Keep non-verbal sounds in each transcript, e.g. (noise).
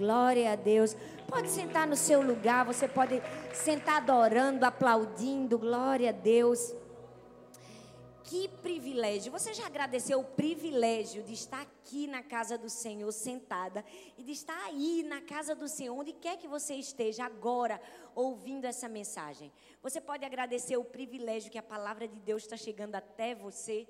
Glória a Deus. Pode sentar no seu lugar, você pode sentar adorando, aplaudindo. Glória a Deus. Que privilégio. Você já agradeceu o privilégio de estar aqui na casa do Senhor, sentada, e de estar aí na casa do Senhor, onde quer que você esteja agora, ouvindo essa mensagem. Você pode agradecer o privilégio que a palavra de Deus está chegando até você.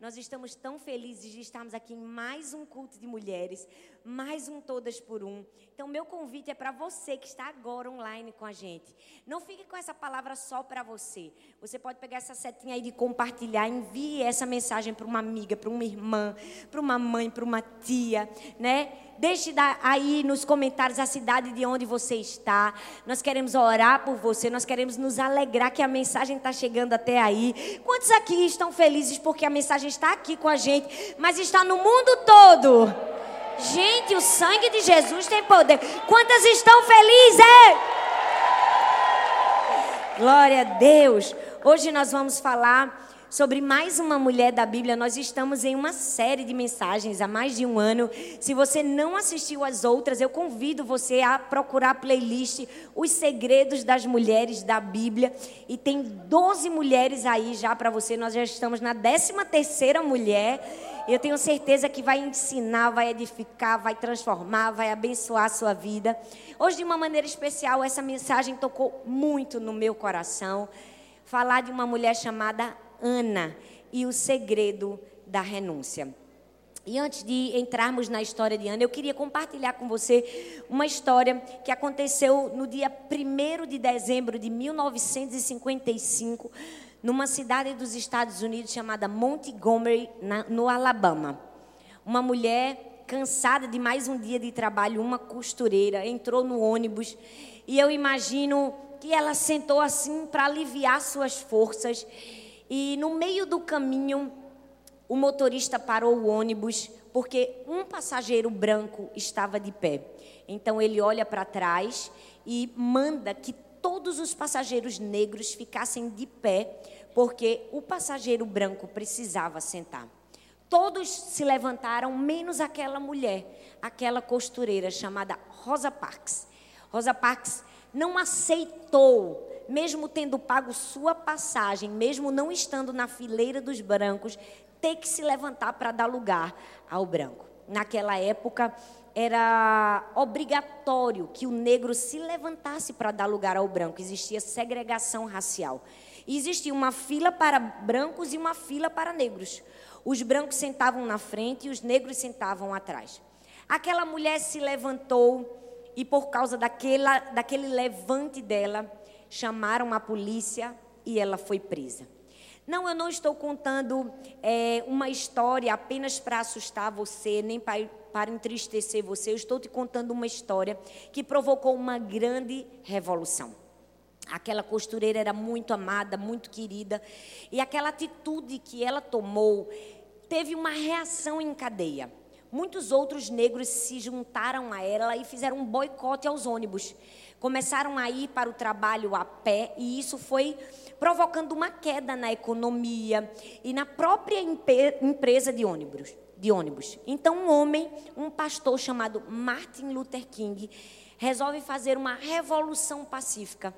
Nós estamos tão felizes de estarmos aqui em mais um culto de mulheres, mais um Todas por Um. Então, meu convite é para você que está agora online com a gente. Não fique com essa palavra só para você. Você pode pegar essa setinha aí de compartilhar, envie essa mensagem para uma amiga, para uma irmã, para uma mãe, para uma tia, né? Deixe aí nos comentários a cidade de onde você está. Nós queremos orar por você, nós queremos nos alegrar que a mensagem está chegando até aí. Quantos aqui estão felizes porque a mensagem está aqui com a gente, mas está no mundo todo? Gente, o sangue de Jesus tem poder. Quantas estão felizes? Glória a Deus. Hoje nós vamos falar sobre mais uma mulher da Bíblia. Nós estamos em uma série de mensagens há mais de um ano. Se você não assistiu às outras, eu convido você a procurar a playlist Os Segredos das Mulheres da Bíblia. E tem 12 mulheres aí já para você. Nós já estamos na 13 terceira mulher. Eu tenho certeza que vai ensinar, vai edificar, vai transformar, vai abençoar a sua vida. Hoje, de uma maneira especial, essa mensagem tocou muito no meu coração. Falar de uma mulher chamada Ana e o segredo da renúncia. E antes de entrarmos na história de Ana, eu queria compartilhar com você uma história que aconteceu no dia 1 de dezembro de 1955, numa cidade dos Estados Unidos chamada Montgomery, no Alabama. Uma mulher cansada de mais um dia de trabalho, uma costureira, entrou no ônibus e eu imagino que ela sentou assim para aliviar suas forças e no meio do caminho, o motorista parou o ônibus porque um passageiro branco estava de pé. Então ele olha para trás e manda que todos os passageiros negros ficassem de pé, porque o passageiro branco precisava sentar. Todos se levantaram, menos aquela mulher, aquela costureira chamada Rosa Parks. Rosa Parks não aceitou mesmo tendo pago sua passagem, mesmo não estando na fileira dos brancos, ter que se levantar para dar lugar ao branco. Naquela época, era obrigatório que o negro se levantasse para dar lugar ao branco. Existia segregação racial. Existia uma fila para brancos e uma fila para negros. Os brancos sentavam na frente e os negros sentavam atrás. Aquela mulher se levantou e, por causa daquela, daquele levante dela, chamaram a polícia e ela foi presa. Não, eu não estou contando é, uma história apenas para assustar você, nem para, para entristecer você. Eu estou te contando uma história que provocou uma grande revolução. Aquela costureira era muito amada, muito querida, e aquela atitude que ela tomou teve uma reação em cadeia. Muitos outros negros se juntaram a ela e fizeram um boicote aos ônibus começaram a ir para o trabalho a pé e isso foi provocando uma queda na economia e na própria empresa de ônibus. De ônibus. Então, um homem, um pastor chamado Martin Luther King, resolve fazer uma revolução pacífica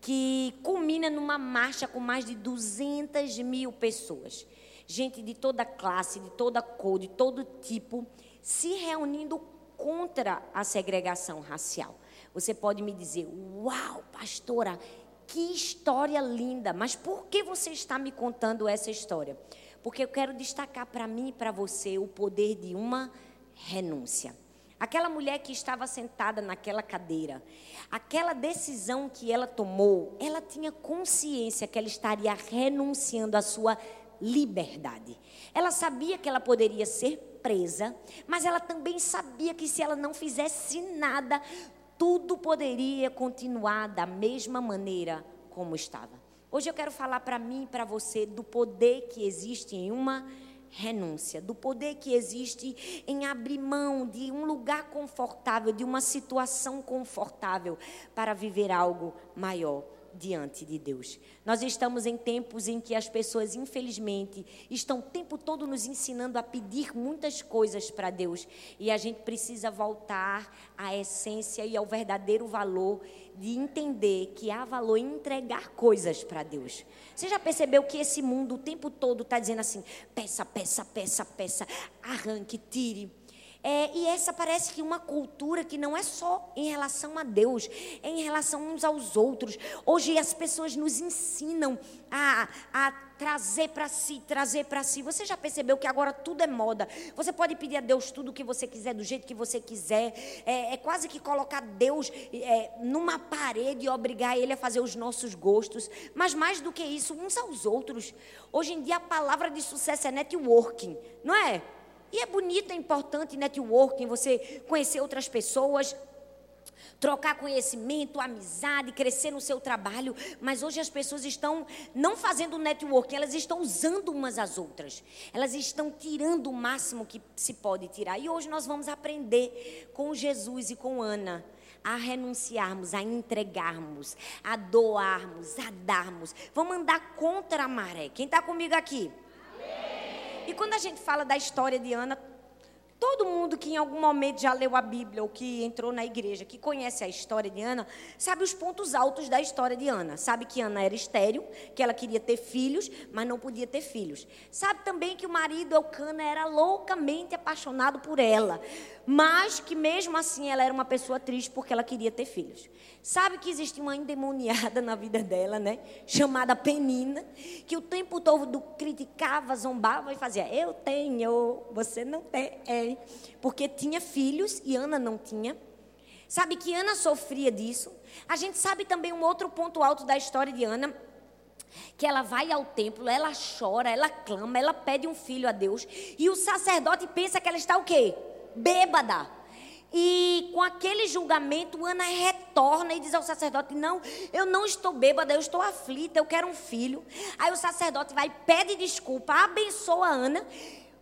que culmina numa marcha com mais de 200 mil pessoas. Gente de toda classe, de toda cor, de todo tipo, se reunindo contra a segregação racial. Você pode me dizer: Uau, pastora, que história linda. Mas por que você está me contando essa história? Porque eu quero destacar para mim e para você o poder de uma renúncia. Aquela mulher que estava sentada naquela cadeira, aquela decisão que ela tomou, ela tinha consciência que ela estaria renunciando à sua liberdade. Ela sabia que ela poderia ser presa, mas ela também sabia que se ela não fizesse nada, tudo poderia continuar da mesma maneira como estava. Hoje eu quero falar para mim e para você do poder que existe em uma renúncia, do poder que existe em abrir mão de um lugar confortável, de uma situação confortável para viver algo maior diante de Deus. Nós estamos em tempos em que as pessoas, infelizmente, estão o tempo todo nos ensinando a pedir muitas coisas para Deus. E a gente precisa voltar à essência e ao verdadeiro valor de entender que há valor em entregar coisas para Deus. Você já percebeu que esse mundo o tempo todo está dizendo assim: peça, peça, peça, peça, arranque, tire. É, e essa parece que uma cultura que não é só em relação a Deus, é em relação uns aos outros. Hoje as pessoas nos ensinam a, a trazer para si, trazer para si. Você já percebeu que agora tudo é moda? Você pode pedir a Deus tudo o que você quiser, do jeito que você quiser. É, é quase que colocar Deus é, numa parede e obrigar Ele a fazer os nossos gostos. Mas mais do que isso, uns aos outros. Hoje em dia a palavra de sucesso é networking, não é? E é bonito, é importante networking, você conhecer outras pessoas, trocar conhecimento, amizade, crescer no seu trabalho. Mas hoje as pessoas estão não fazendo networking, elas estão usando umas às outras. Elas estão tirando o máximo que se pode tirar. E hoje nós vamos aprender com Jesus e com Ana a renunciarmos, a entregarmos, a doarmos, a darmos. Vamos andar contra a maré. Quem está comigo aqui? E quando a gente fala da história de Ana, todo mundo que em algum momento já leu a Bíblia ou que entrou na igreja, que conhece a história de Ana, sabe os pontos altos da história de Ana. Sabe que Ana era estéril, que ela queria ter filhos, mas não podia ter filhos. Sabe também que o marido Elcana era loucamente apaixonado por ela mas que mesmo assim ela era uma pessoa triste porque ela queria ter filhos. Sabe que existia uma endemoniada na vida dela, né? Chamada Penina, que o tempo todo criticava, zombava e fazia: Eu tenho, você não tem. É, porque tinha filhos e Ana não tinha. Sabe que Ana sofria disso. A gente sabe também um outro ponto alto da história de Ana que ela vai ao templo, ela chora, ela clama, ela pede um filho a Deus, e o sacerdote pensa que ela está o quê? Bêbada. E com aquele julgamento, Ana retorna e diz ao sacerdote: Não, eu não estou bêbada, eu estou aflita, eu quero um filho. Aí o sacerdote vai, pede desculpa, abençoa Ana.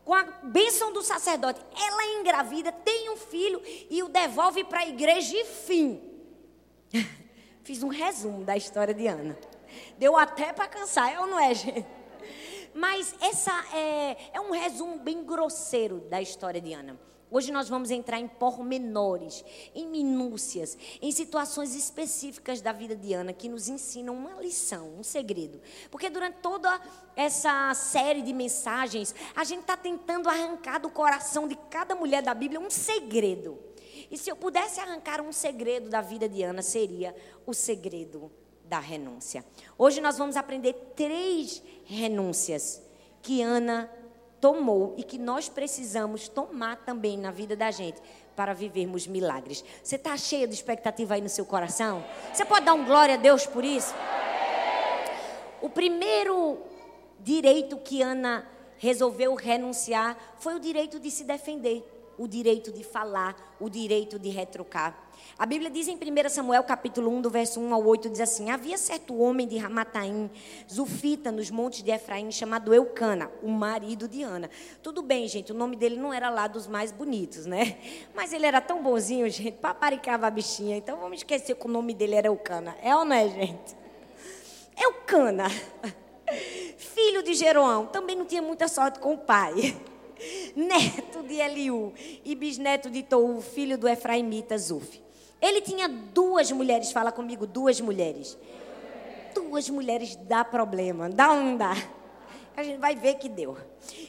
Com a bênção do sacerdote, ela é engravida, tem um filho e o devolve para a igreja e fim. (laughs) Fiz um resumo da história de Ana. Deu até para cansar, é ou não é, gente? Mas essa é, é um resumo bem grosseiro da história de Ana. Hoje nós vamos entrar em pormenores, em minúcias, em situações específicas da vida de Ana que nos ensinam uma lição, um segredo. Porque durante toda essa série de mensagens, a gente está tentando arrancar do coração de cada mulher da Bíblia um segredo. E se eu pudesse arrancar um segredo da vida de Ana, seria o segredo da renúncia. Hoje nós vamos aprender três renúncias que Ana tomou e que nós precisamos tomar também na vida da gente para vivermos milagres. Você está cheia de expectativa aí no seu coração? Você pode dar um glória a Deus por isso? O primeiro direito que Ana resolveu renunciar foi o direito de se defender, o direito de falar, o direito de retrucar. A Bíblia diz em 1 Samuel capítulo 1, do verso 1 ao 8, diz assim: Havia certo homem de Ramataim, Zufita, nos montes de Efraim, chamado Eucana, o marido de Ana. Tudo bem, gente, o nome dele não era lá dos mais bonitos, né? Mas ele era tão bonzinho, gente, paparicava a bichinha. Então vamos esquecer que o nome dele era Eucana. É ou não é, gente? Eucana, (laughs) filho de Jeroão, também não tinha muita sorte com o pai. (laughs) Neto de Eliú e bisneto de Tou, filho do Efraimita Zuf. Ele tinha duas mulheres, fala comigo, duas mulheres. Duas mulheres dá problema, dá ou não dá? A gente vai ver que deu.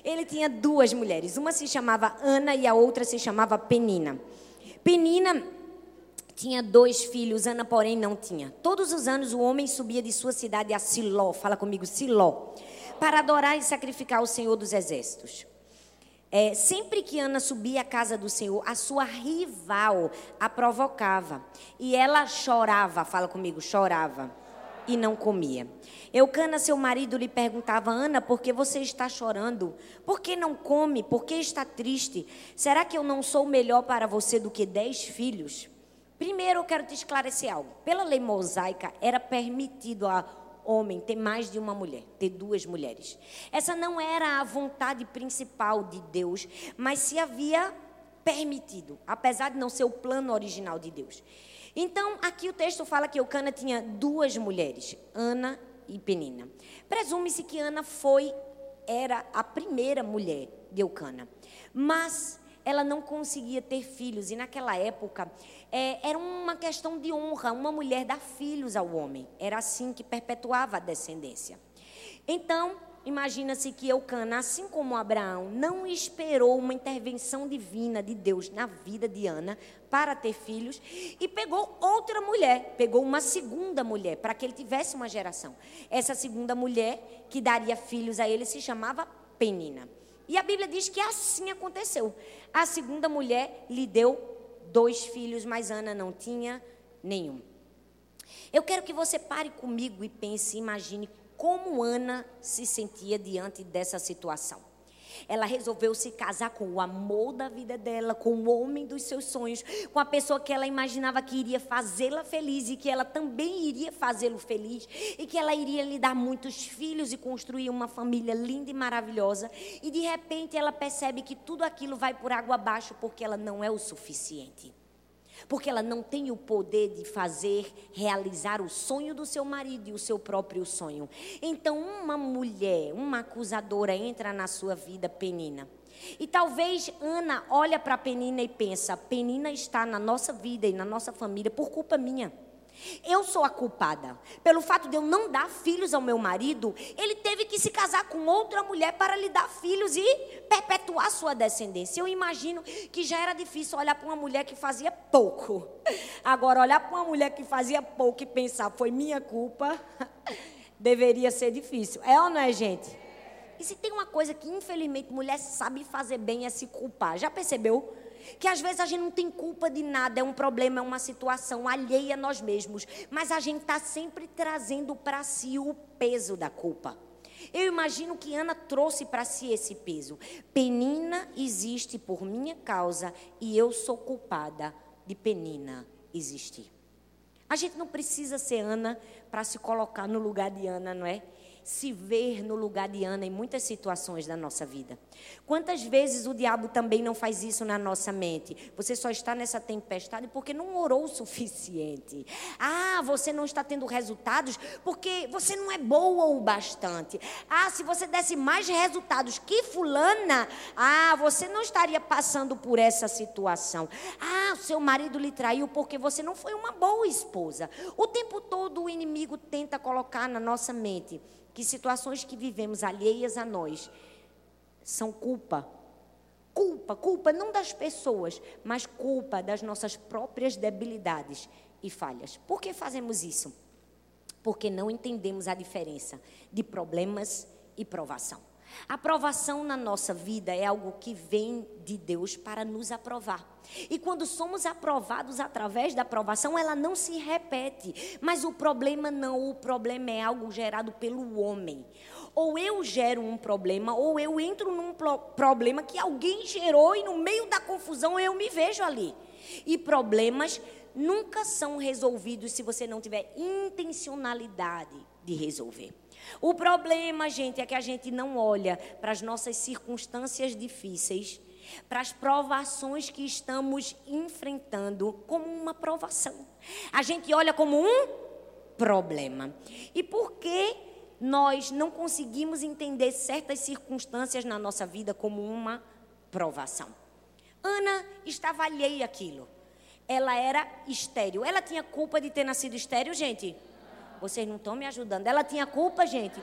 Ele tinha duas mulheres, uma se chamava Ana e a outra se chamava Penina. Penina tinha dois filhos, Ana, porém, não tinha. Todos os anos o homem subia de sua cidade a Siló, fala comigo, Siló, para adorar e sacrificar o Senhor dos Exércitos. É, sempre que Ana subia à casa do Senhor, a sua rival a provocava. E ela chorava, fala comigo, chorava. E não comia. Eucana, seu marido, lhe perguntava: Ana, por que você está chorando? Por que não come? Por que está triste? Será que eu não sou melhor para você do que dez filhos? Primeiro, eu quero te esclarecer algo. Pela lei mosaica, era permitido a homem ter mais de uma mulher, ter duas mulheres. Essa não era a vontade principal de Deus, mas se havia permitido, apesar de não ser o plano original de Deus. Então, aqui o texto fala que Eucana tinha duas mulheres, Ana e Penina. Presume-se que Ana foi era a primeira mulher de Eucana. Mas ela não conseguia ter filhos. E naquela época é, era uma questão de honra, uma mulher dar filhos ao homem. Era assim que perpetuava a descendência. Então, imagina-se que Eucana, assim como Abraão, não esperou uma intervenção divina de Deus na vida de Ana para ter filhos e pegou outra mulher, pegou uma segunda mulher para que ele tivesse uma geração. Essa segunda mulher que daria filhos a ele se chamava Penina. E a Bíblia diz que assim aconteceu. A segunda mulher lhe deu dois filhos, mas Ana não tinha nenhum. Eu quero que você pare comigo e pense, imagine como Ana se sentia diante dessa situação. Ela resolveu se casar com o amor da vida dela, com o homem dos seus sonhos, com a pessoa que ela imaginava que iria fazê-la feliz e que ela também iria fazê-lo feliz e que ela iria lhe dar muitos filhos e construir uma família linda e maravilhosa. E de repente ela percebe que tudo aquilo vai por água abaixo porque ela não é o suficiente porque ela não tem o poder de fazer realizar o sonho do seu marido e o seu próprio sonho. Então, uma mulher, uma acusadora entra na sua vida, Penina. E talvez Ana olha para Penina e pensa: Penina está na nossa vida e na nossa família por culpa minha. Eu sou a culpada. Pelo fato de eu não dar filhos ao meu marido, ele teve que se casar com outra mulher para lhe dar filhos e perpetuar sua descendência. Eu imagino que já era difícil olhar para uma mulher que fazia pouco. Agora, olhar para uma mulher que fazia pouco e pensar, foi minha culpa, (laughs) deveria ser difícil. É ou não é, gente? E se tem uma coisa que, infelizmente, mulher sabe fazer bem é se culpar. Já percebeu? Que às vezes a gente não tem culpa de nada, é um problema, é uma situação alheia a nós mesmos, mas a gente está sempre trazendo para si o peso da culpa. Eu imagino que Ana trouxe para si esse peso. Penina existe por minha causa e eu sou culpada de Penina existir. A gente não precisa ser Ana para se colocar no lugar de Ana, não é? Se ver no lugar de Ana em muitas situações da nossa vida. Quantas vezes o diabo também não faz isso na nossa mente? Você só está nessa tempestade porque não orou o suficiente. Ah, você não está tendo resultados porque você não é boa o bastante. Ah, se você desse mais resultados que fulana, ah, você não estaria passando por essa situação. Ah, seu marido lhe traiu porque você não foi uma boa esposa. O tempo todo o inimigo tenta colocar na nossa mente que situações que vivemos alheias a nós são culpa. Culpa, culpa não das pessoas, mas culpa das nossas próprias debilidades e falhas. Por que fazemos isso? Porque não entendemos a diferença de problemas e provação. A aprovação na nossa vida é algo que vem de Deus para nos aprovar. E quando somos aprovados através da aprovação, ela não se repete. Mas o problema não, o problema é algo gerado pelo homem. Ou eu gero um problema, ou eu entro num problema que alguém gerou e no meio da confusão eu me vejo ali. E problemas nunca são resolvidos se você não tiver intencionalidade de resolver. O problema, gente, é que a gente não olha para as nossas circunstâncias difíceis, para as provações que estamos enfrentando como uma provação. A gente olha como um problema. E por que nós não conseguimos entender certas circunstâncias na nossa vida como uma provação? Ana estava alheia àquilo. Ela era estéril. Ela tinha culpa de ter nascido estéril, gente? Vocês não estão me ajudando. Ela tinha culpa, gente?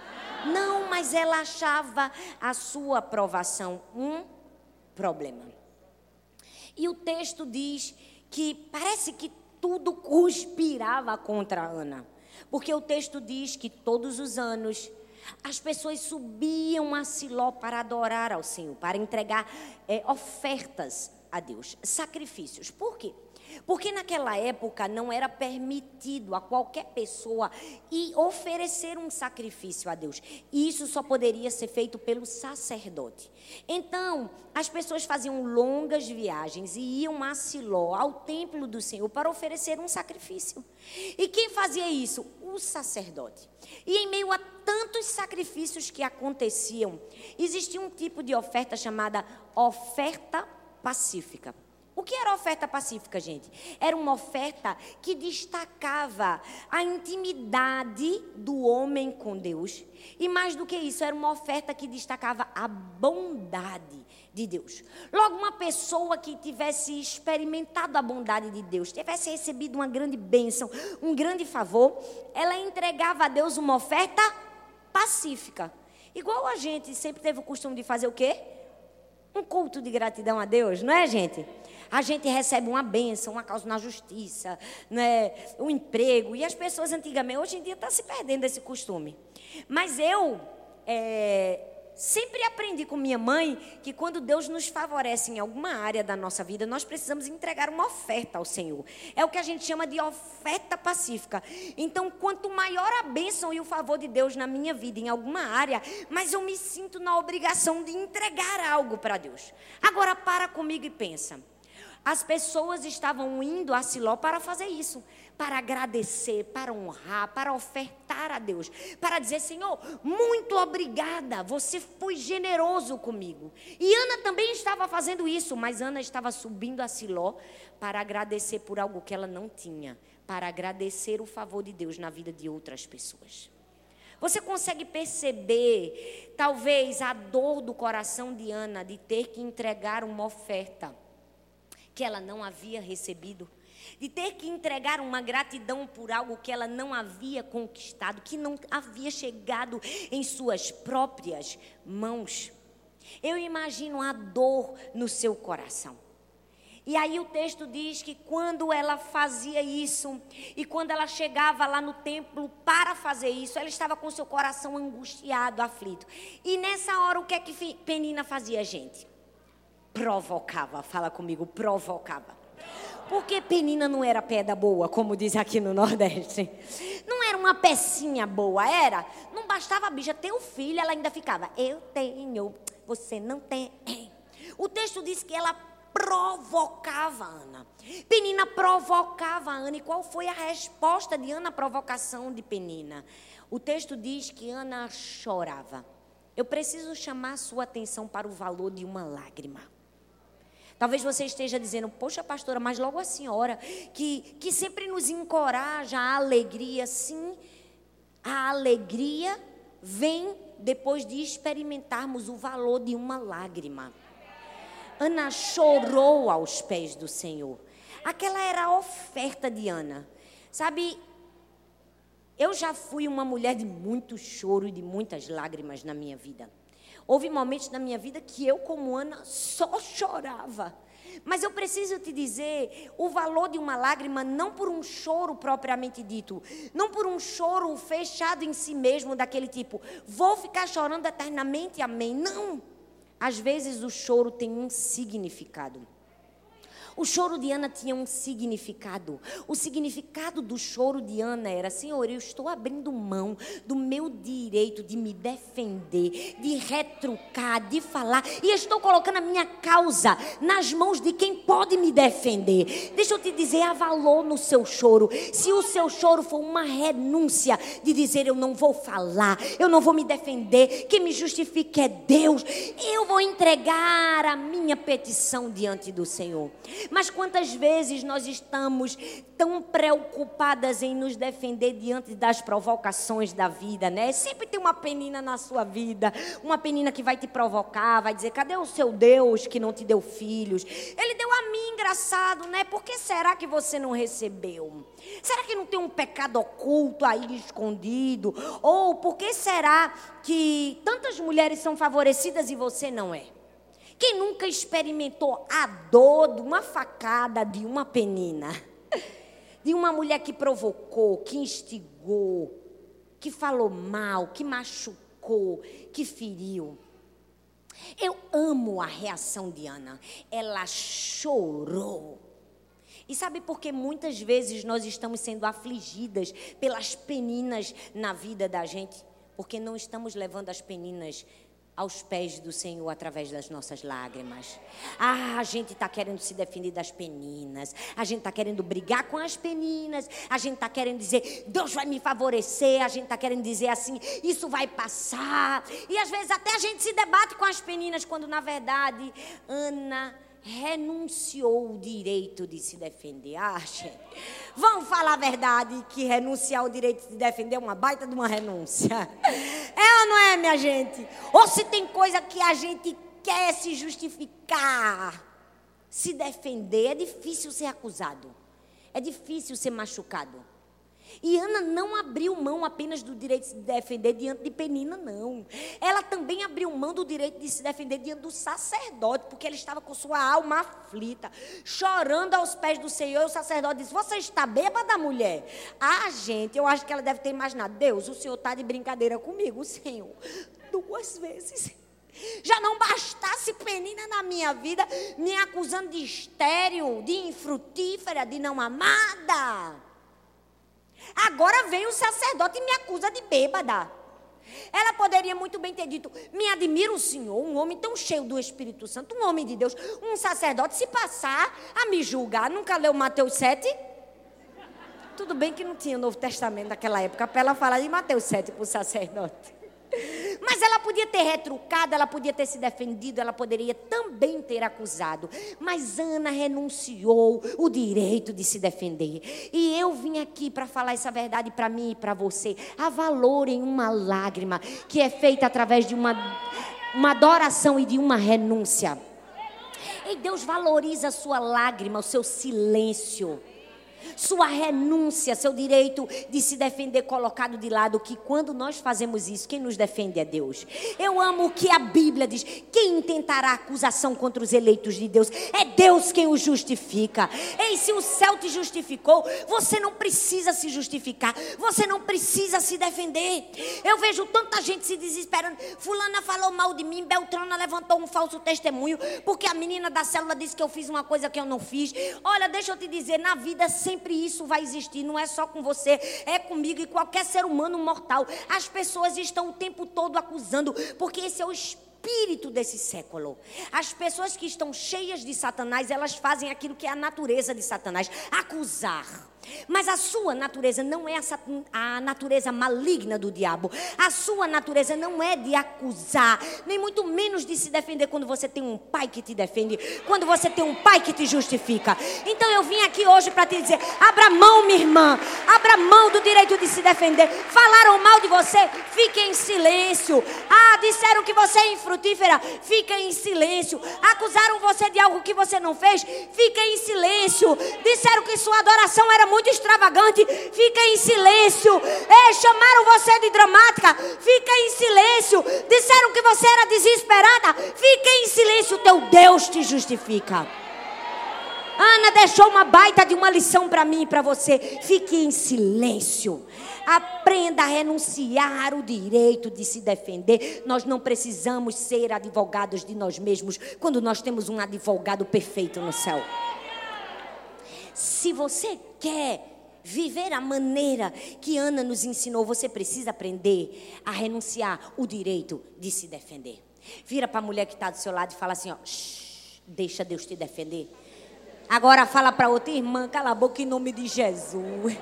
Não, mas ela achava a sua aprovação um problema. E o texto diz que parece que tudo conspirava contra Ana. Porque o texto diz que todos os anos as pessoas subiam a Siló para adorar ao Senhor, para entregar é, ofertas a Deus, sacrifícios. Por quê? Porque naquela época não era permitido a qualquer pessoa ir oferecer um sacrifício a Deus. E isso só poderia ser feito pelo sacerdote. Então, as pessoas faziam longas viagens e iam a Siló, ao templo do Senhor, para oferecer um sacrifício. E quem fazia isso? O sacerdote. E em meio a tantos sacrifícios que aconteciam, existia um tipo de oferta chamada oferta pacífica. O que era oferta pacífica, gente? Era uma oferta que destacava a intimidade do homem com Deus. E mais do que isso, era uma oferta que destacava a bondade de Deus. Logo, uma pessoa que tivesse experimentado a bondade de Deus, tivesse recebido uma grande bênção, um grande favor, ela entregava a Deus uma oferta pacífica. Igual a gente sempre teve o costume de fazer o quê? Um culto de gratidão a Deus, não é, gente? A gente recebe uma bênção, uma causa na justiça, né, um emprego. E as pessoas antigamente, hoje em dia, estão tá se perdendo esse costume. Mas eu é, sempre aprendi com minha mãe que quando Deus nos favorece em alguma área da nossa vida, nós precisamos entregar uma oferta ao Senhor. É o que a gente chama de oferta pacífica. Então, quanto maior a bênção e o favor de Deus na minha vida em alguma área, mas eu me sinto na obrigação de entregar algo para Deus. Agora para comigo e pensa. As pessoas estavam indo a Siló para fazer isso, para agradecer, para honrar, para ofertar a Deus, para dizer: Senhor, muito obrigada, você foi generoso comigo. E Ana também estava fazendo isso, mas Ana estava subindo a Siló para agradecer por algo que ela não tinha, para agradecer o favor de Deus na vida de outras pessoas. Você consegue perceber, talvez, a dor do coração de Ana de ter que entregar uma oferta que ela não havia recebido, de ter que entregar uma gratidão por algo que ela não havia conquistado, que não havia chegado em suas próprias mãos. Eu imagino a dor no seu coração. E aí o texto diz que quando ela fazia isso, e quando ela chegava lá no templo para fazer isso, ela estava com seu coração angustiado, aflito. E nessa hora o que é que Penina fazia, gente? Provocava. Fala comigo, provocava. Porque Penina não era pedra boa, como diz aqui no Nordeste. Não era uma pecinha boa, era. Não bastava a bicha ter um filho, ela ainda ficava, eu tenho, você não tem. O texto diz que ela provocava Ana. Penina provocava Ana. E qual foi a resposta de Ana à provocação de Penina? O texto diz que Ana chorava. Eu preciso chamar a sua atenção para o valor de uma lágrima. Talvez você esteja dizendo, poxa, pastora, mas logo a senhora, que, que sempre nos encoraja a alegria. Sim, a alegria vem depois de experimentarmos o valor de uma lágrima. Ana chorou aos pés do Senhor. Aquela era a oferta de Ana. Sabe, eu já fui uma mulher de muito choro e de muitas lágrimas na minha vida. Houve momentos na minha vida que eu, como Ana, só chorava. Mas eu preciso te dizer o valor de uma lágrima não por um choro propriamente dito, não por um choro fechado em si mesmo, daquele tipo, vou ficar chorando eternamente, amém. Não. Às vezes o choro tem um significado. O choro de Ana tinha um significado. O significado do choro de Ana era: Senhor, eu estou abrindo mão do meu direito de me defender, de retrucar, de falar, e estou colocando a minha causa nas mãos de quem pode me defender. Deixa eu te dizer: há valor no seu choro. Se o seu choro for uma renúncia de dizer: Eu não vou falar, eu não vou me defender, quem me justifica é Deus, eu vou entregar a minha petição diante do Senhor. Mas quantas vezes nós estamos tão preocupadas em nos defender diante das provocações da vida, né? Sempre tem uma penina na sua vida, uma penina que vai te provocar, vai dizer: cadê o seu Deus que não te deu filhos? Ele deu a mim, engraçado, né? Por que será que você não recebeu? Será que não tem um pecado oculto aí escondido? Ou por que será que tantas mulheres são favorecidas e você não é? Quem nunca experimentou a dor de uma facada de uma penina? (laughs) De uma mulher que provocou, que instigou, que falou mal, que machucou, que feriu. Eu amo a reação de Ana. Ela chorou. E sabe por que muitas vezes nós estamos sendo afligidas pelas peninas na vida da gente? Porque não estamos levando as peninas aos pés do Senhor através das nossas lágrimas. Ah, a gente está querendo se defender das peninas, a gente está querendo brigar com as peninas, a gente está querendo dizer, Deus vai me favorecer, a gente está querendo dizer assim, isso vai passar. E às vezes até a gente se debate com as peninas, quando na verdade Ana renunciou o direito de se defender. Ah, gente, vamos falar a verdade que renunciar o direito de defender é uma baita de uma renúncia. É ou não é, minha gente? Ou se tem coisa que a gente quer se justificar, se defender, é difícil ser acusado. É difícil ser machucado. E Ana não abriu mão apenas do direito de se defender diante de Penina, não. Ela também abriu mão do direito de se defender diante do sacerdote, porque ela estava com sua alma aflita, chorando aos pés do Senhor. E o sacerdote disse: Você está bêbada, mulher? Ah, gente, eu acho que ela deve ter imaginado: Deus, o Senhor está de brincadeira comigo, Senhor. Duas vezes. Já não bastasse penina na minha vida, me acusando de estéril, de infrutífera, de não amada. Agora vem o sacerdote e me acusa de bêbada. Ela poderia muito bem ter dito: Me admira o Senhor, um homem tão cheio do Espírito Santo, um homem de Deus, um sacerdote, se passar a me julgar. Nunca leu Mateus 7? Tudo bem que não tinha Novo Testamento naquela época para ela falar de Mateus 7 para o sacerdote. Mas ela podia ter retrucado, ela podia ter se defendido, ela poderia também ter acusado. Mas Ana renunciou o direito de se defender. E eu vim aqui para falar essa verdade para mim e para você. Há valor em uma lágrima que é feita através de uma, uma adoração e de uma renúncia. E Deus valoriza a sua lágrima, o seu silêncio sua renúncia, seu direito de se defender colocado de lado, que quando nós fazemos isso, quem nos defende é Deus. Eu amo o que a Bíblia diz: quem intentará acusação contra os eleitos de Deus? É Deus quem os justifica. Ei, se o céu te justificou, você não precisa se justificar, você não precisa se defender. Eu vejo tanta gente se desesperando. Fulana falou mal de mim, Beltrana levantou um falso testemunho, porque a menina da célula disse que eu fiz uma coisa que eu não fiz. Olha, deixa eu te dizer, na vida sempre sempre isso vai existir, não é só com você, é comigo e qualquer ser humano mortal. As pessoas estão o tempo todo acusando, porque esse é o espírito desse século. As pessoas que estão cheias de Satanás, elas fazem aquilo que é a natureza de Satanás, acusar. Mas a sua natureza não é essa, a natureza maligna do diabo. A sua natureza não é de acusar, nem muito menos de se defender quando você tem um pai que te defende, quando você tem um pai que te justifica. Então eu vim aqui hoje para te dizer: abra mão, minha irmã, abra mão do direito de se defender. Falaram mal de você, fique em silêncio. Ah, disseram que você é infrutífera, fique em silêncio. Acusaram você de algo que você não fez, fique em silêncio. Disseram que sua adoração era muito extravagante, fica em silêncio. É, chamaram você de dramática, fica em silêncio. Disseram que você era desesperada, fica em silêncio. Teu Deus te justifica. Ana deixou uma baita de uma lição para mim e para você. Fique em silêncio. Aprenda a renunciar o direito de se defender. Nós não precisamos ser advogados de nós mesmos quando nós temos um advogado perfeito no céu. Se você quer viver a maneira que Ana nos ensinou, você precisa aprender a renunciar o direito de se defender. Vira para a mulher que está do seu lado e fala assim: ó, deixa Deus te defender. Agora fala para outra irmã, cala a boca em nome de Jesus.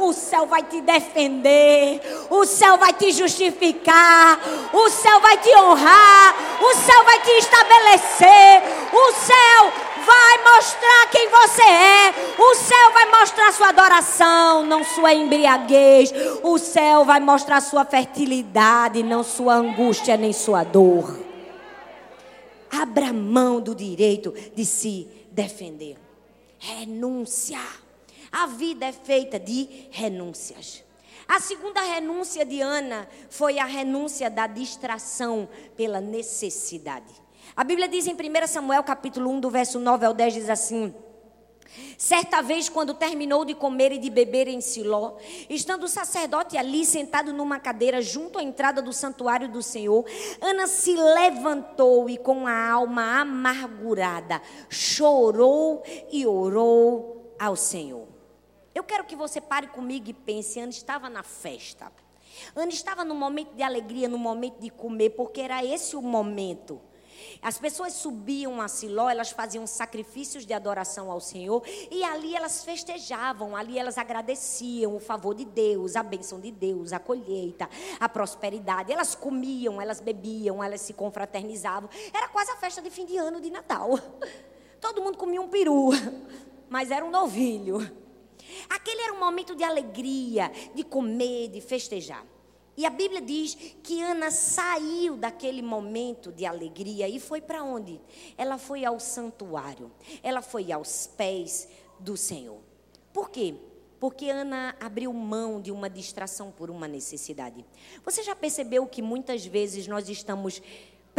O céu vai te defender, o céu vai te justificar, o céu vai te honrar, o céu vai te estabelecer, o céu vai mostrar quem você é. O céu vai mostrar sua adoração, não sua embriaguez. O céu vai mostrar sua fertilidade, não sua angústia nem sua dor. Abra mão do direito de se defender. Renúncia. A vida é feita de renúncias. A segunda renúncia de Ana foi a renúncia da distração pela necessidade. A Bíblia diz em 1 Samuel capítulo 1, do verso 9 ao 10, diz assim: Certa vez, quando terminou de comer e de beber em Siló, estando o sacerdote ali sentado numa cadeira junto à entrada do santuário do Senhor, Ana se levantou e, com a alma amargurada, chorou e orou ao Senhor. Eu quero que você pare comigo e pense: Ana estava na festa. Ana estava no momento de alegria, no momento de comer, porque era esse o momento. As pessoas subiam a Siló, elas faziam sacrifícios de adoração ao Senhor e ali elas festejavam, ali elas agradeciam o favor de Deus, a bênção de Deus, a colheita, a prosperidade. Elas comiam, elas bebiam, elas se confraternizavam. Era quase a festa de fim de ano de Natal. (laughs) Todo mundo comia um peru, (laughs) mas era um novilho. Aquele era um momento de alegria, de comer, de festejar. E a Bíblia diz que Ana saiu daquele momento de alegria e foi para onde? Ela foi ao santuário. Ela foi aos pés do Senhor. Por quê? Porque Ana abriu mão de uma distração por uma necessidade. Você já percebeu que muitas vezes nós estamos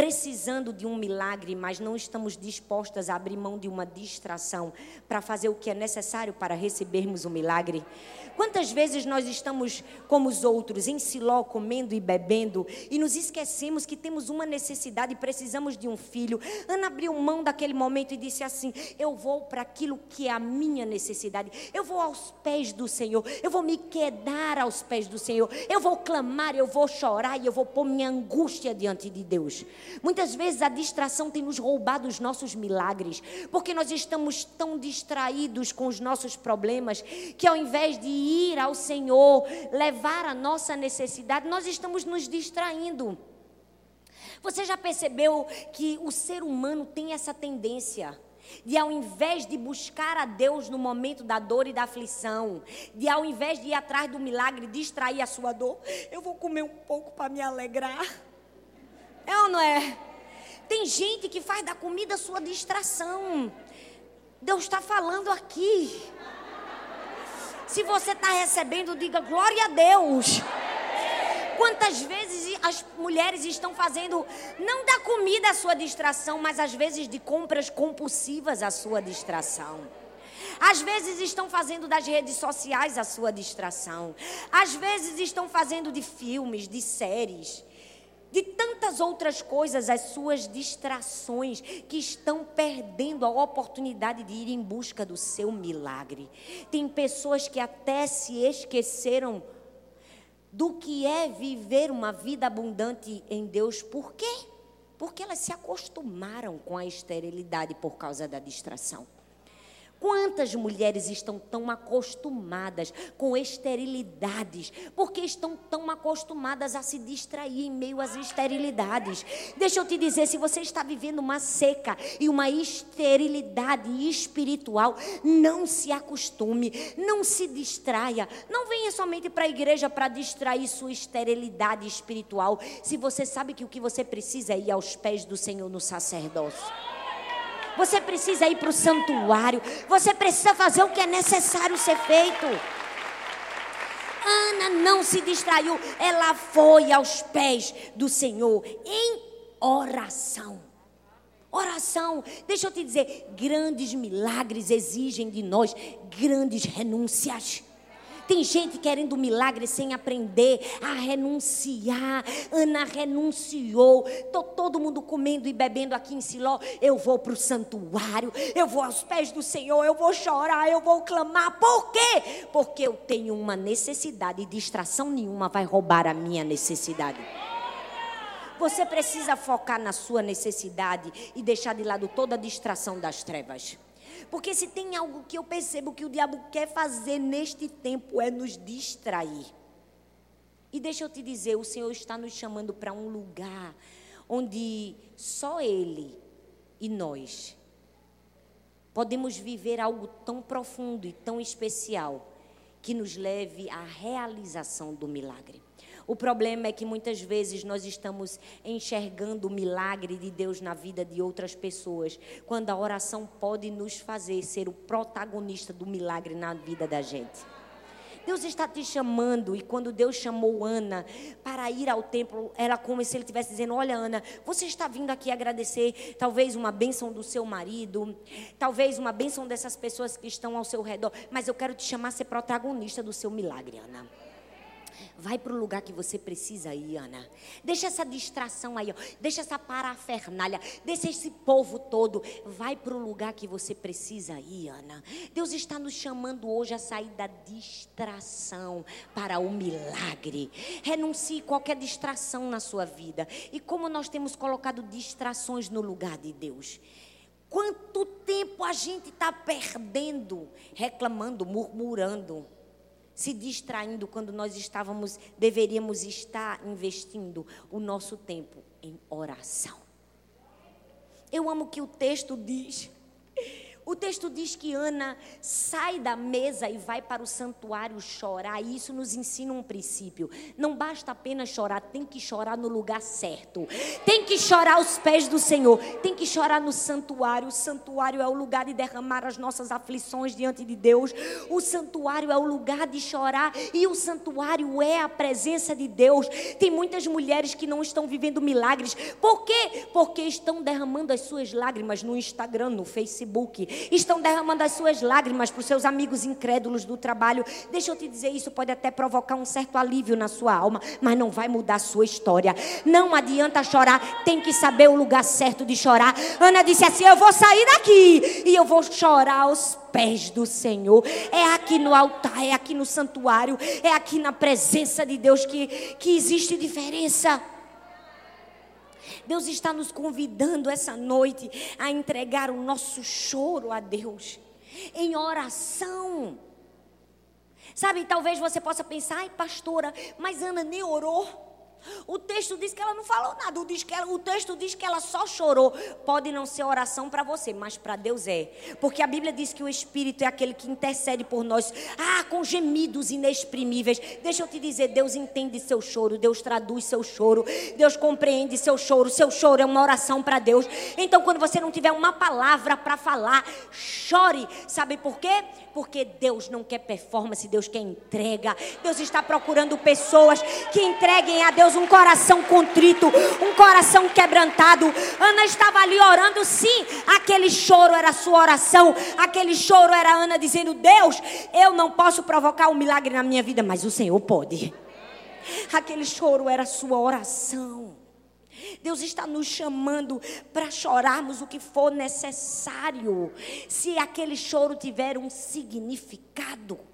precisando de um milagre, mas não estamos dispostas a abrir mão de uma distração para fazer o que é necessário para recebermos o milagre? Quantas vezes nós estamos como os outros, em Siló, comendo e bebendo, e nos esquecemos que temos uma necessidade e precisamos de um filho? Ana abriu mão daquele momento e disse assim: Eu vou para aquilo que é a minha necessidade, eu vou aos pés do Senhor, eu vou me quedar aos pés do Senhor, eu vou clamar, eu vou chorar e eu vou pôr minha angústia diante de Deus. Muitas vezes a distração tem nos roubado os nossos milagres, porque nós estamos tão distraídos com os nossos problemas que ao invés de ir ao Senhor, levar a nossa necessidade, nós estamos nos distraindo. Você já percebeu que o ser humano tem essa tendência? de ao invés de buscar a Deus no momento da dor e da aflição, de ao invés de ir atrás do milagre, distrair a sua dor, eu vou comer um pouco para me alegrar. É ou não é? Tem gente que faz da comida sua distração. Deus está falando aqui. Se você está recebendo, diga glória a Deus. Quantas vezes as mulheres estão fazendo, não da comida a sua distração, mas às vezes de compras compulsivas a sua distração. Às vezes estão fazendo das redes sociais a sua distração. Às vezes estão fazendo de filmes, de séries de tantas outras coisas, as suas distrações, que estão perdendo a oportunidade de ir em busca do seu milagre. Tem pessoas que até se esqueceram do que é viver uma vida abundante em Deus. Por quê? Porque elas se acostumaram com a esterilidade por causa da distração. Quantas mulheres estão tão acostumadas com esterilidades? Porque estão tão acostumadas a se distrair em meio às esterilidades. Deixa eu te dizer, se você está vivendo uma seca e uma esterilidade espiritual, não se acostume, não se distraia. Não venha somente para a igreja para distrair sua esterilidade espiritual. Se você sabe que o que você precisa é ir aos pés do Senhor no sacerdócio. Você precisa ir para o santuário. Você precisa fazer o que é necessário ser feito. Ana não se distraiu. Ela foi aos pés do Senhor em oração. Oração, deixa eu te dizer, grandes milagres exigem de nós grandes renúncias. Tem gente querendo milagre sem aprender a renunciar. Ana renunciou. Tô todo mundo comendo e bebendo aqui em Siló. Eu vou para o santuário. Eu vou aos pés do Senhor. Eu vou chorar. Eu vou clamar. Por quê? Porque eu tenho uma necessidade e distração nenhuma vai roubar a minha necessidade. Você precisa focar na sua necessidade e deixar de lado toda a distração das trevas. Porque se tem algo que eu percebo que o diabo quer fazer neste tempo é nos distrair. E deixa eu te dizer, o Senhor está nos chamando para um lugar onde só Ele e nós podemos viver algo tão profundo e tão especial que nos leve à realização do milagre. O problema é que muitas vezes nós estamos enxergando o milagre de Deus na vida de outras pessoas, quando a oração pode nos fazer ser o protagonista do milagre na vida da gente. Deus está te chamando, e quando Deus chamou Ana para ir ao templo, era como se Ele estivesse dizendo: Olha, Ana, você está vindo aqui agradecer, talvez uma bênção do seu marido, talvez uma bênção dessas pessoas que estão ao seu redor, mas eu quero te chamar a ser protagonista do seu milagre, Ana. Vai para o lugar que você precisa ir, Ana. Deixa essa distração aí, ó. deixa essa parafernália, deixa esse povo todo. Vai para o lugar que você precisa ir, Ana. Deus está nos chamando hoje a sair da distração para o milagre. Renuncie qualquer distração na sua vida. E como nós temos colocado distrações no lugar de Deus. Quanto tempo a gente está perdendo, reclamando, murmurando se distraindo quando nós estávamos, deveríamos estar investindo o nosso tempo em oração. Eu amo que o texto diz o texto diz que Ana sai da mesa e vai para o santuário chorar. E isso nos ensina um princípio. Não basta apenas chorar, tem que chorar no lugar certo. Tem que chorar aos pés do Senhor. Tem que chorar no santuário. O santuário é o lugar de derramar as nossas aflições diante de Deus. O santuário é o lugar de chorar. E o santuário é a presença de Deus. Tem muitas mulheres que não estão vivendo milagres. Por quê? Porque estão derramando as suas lágrimas no Instagram, no Facebook estão derramando as suas lágrimas para os seus amigos incrédulos do trabalho. Deixa eu te dizer, isso pode até provocar um certo alívio na sua alma, mas não vai mudar a sua história. Não adianta chorar, tem que saber o lugar certo de chorar. Ana disse assim: Eu vou sair daqui e eu vou chorar aos pés do Senhor. É aqui no altar, é aqui no santuário, é aqui na presença de Deus que, que existe diferença. Deus está nos convidando essa noite a entregar o nosso choro a Deus em oração. Sabe, talvez você possa pensar, ai pastora, mas Ana nem orou. O texto diz que ela não falou nada. O, diz que ela, o texto diz que ela só chorou. Pode não ser oração para você, mas para Deus é. Porque a Bíblia diz que o Espírito é aquele que intercede por nós. Ah, com gemidos inexprimíveis. Deixa eu te dizer, Deus entende seu choro. Deus traduz seu choro. Deus compreende seu choro. Seu choro é uma oração para Deus. Então, quando você não tiver uma palavra para falar, chore. Sabe por quê? Porque Deus não quer performance, Deus quer entrega. Deus está procurando pessoas que entreguem a Deus Deus um coração contrito, um coração quebrantado. Ana estava ali orando, sim, aquele choro era sua oração, aquele choro era Ana dizendo: Deus, eu não posso provocar um milagre na minha vida, mas o Senhor pode. Aquele choro era sua oração. Deus está nos chamando para chorarmos o que for necessário, se aquele choro tiver um significado.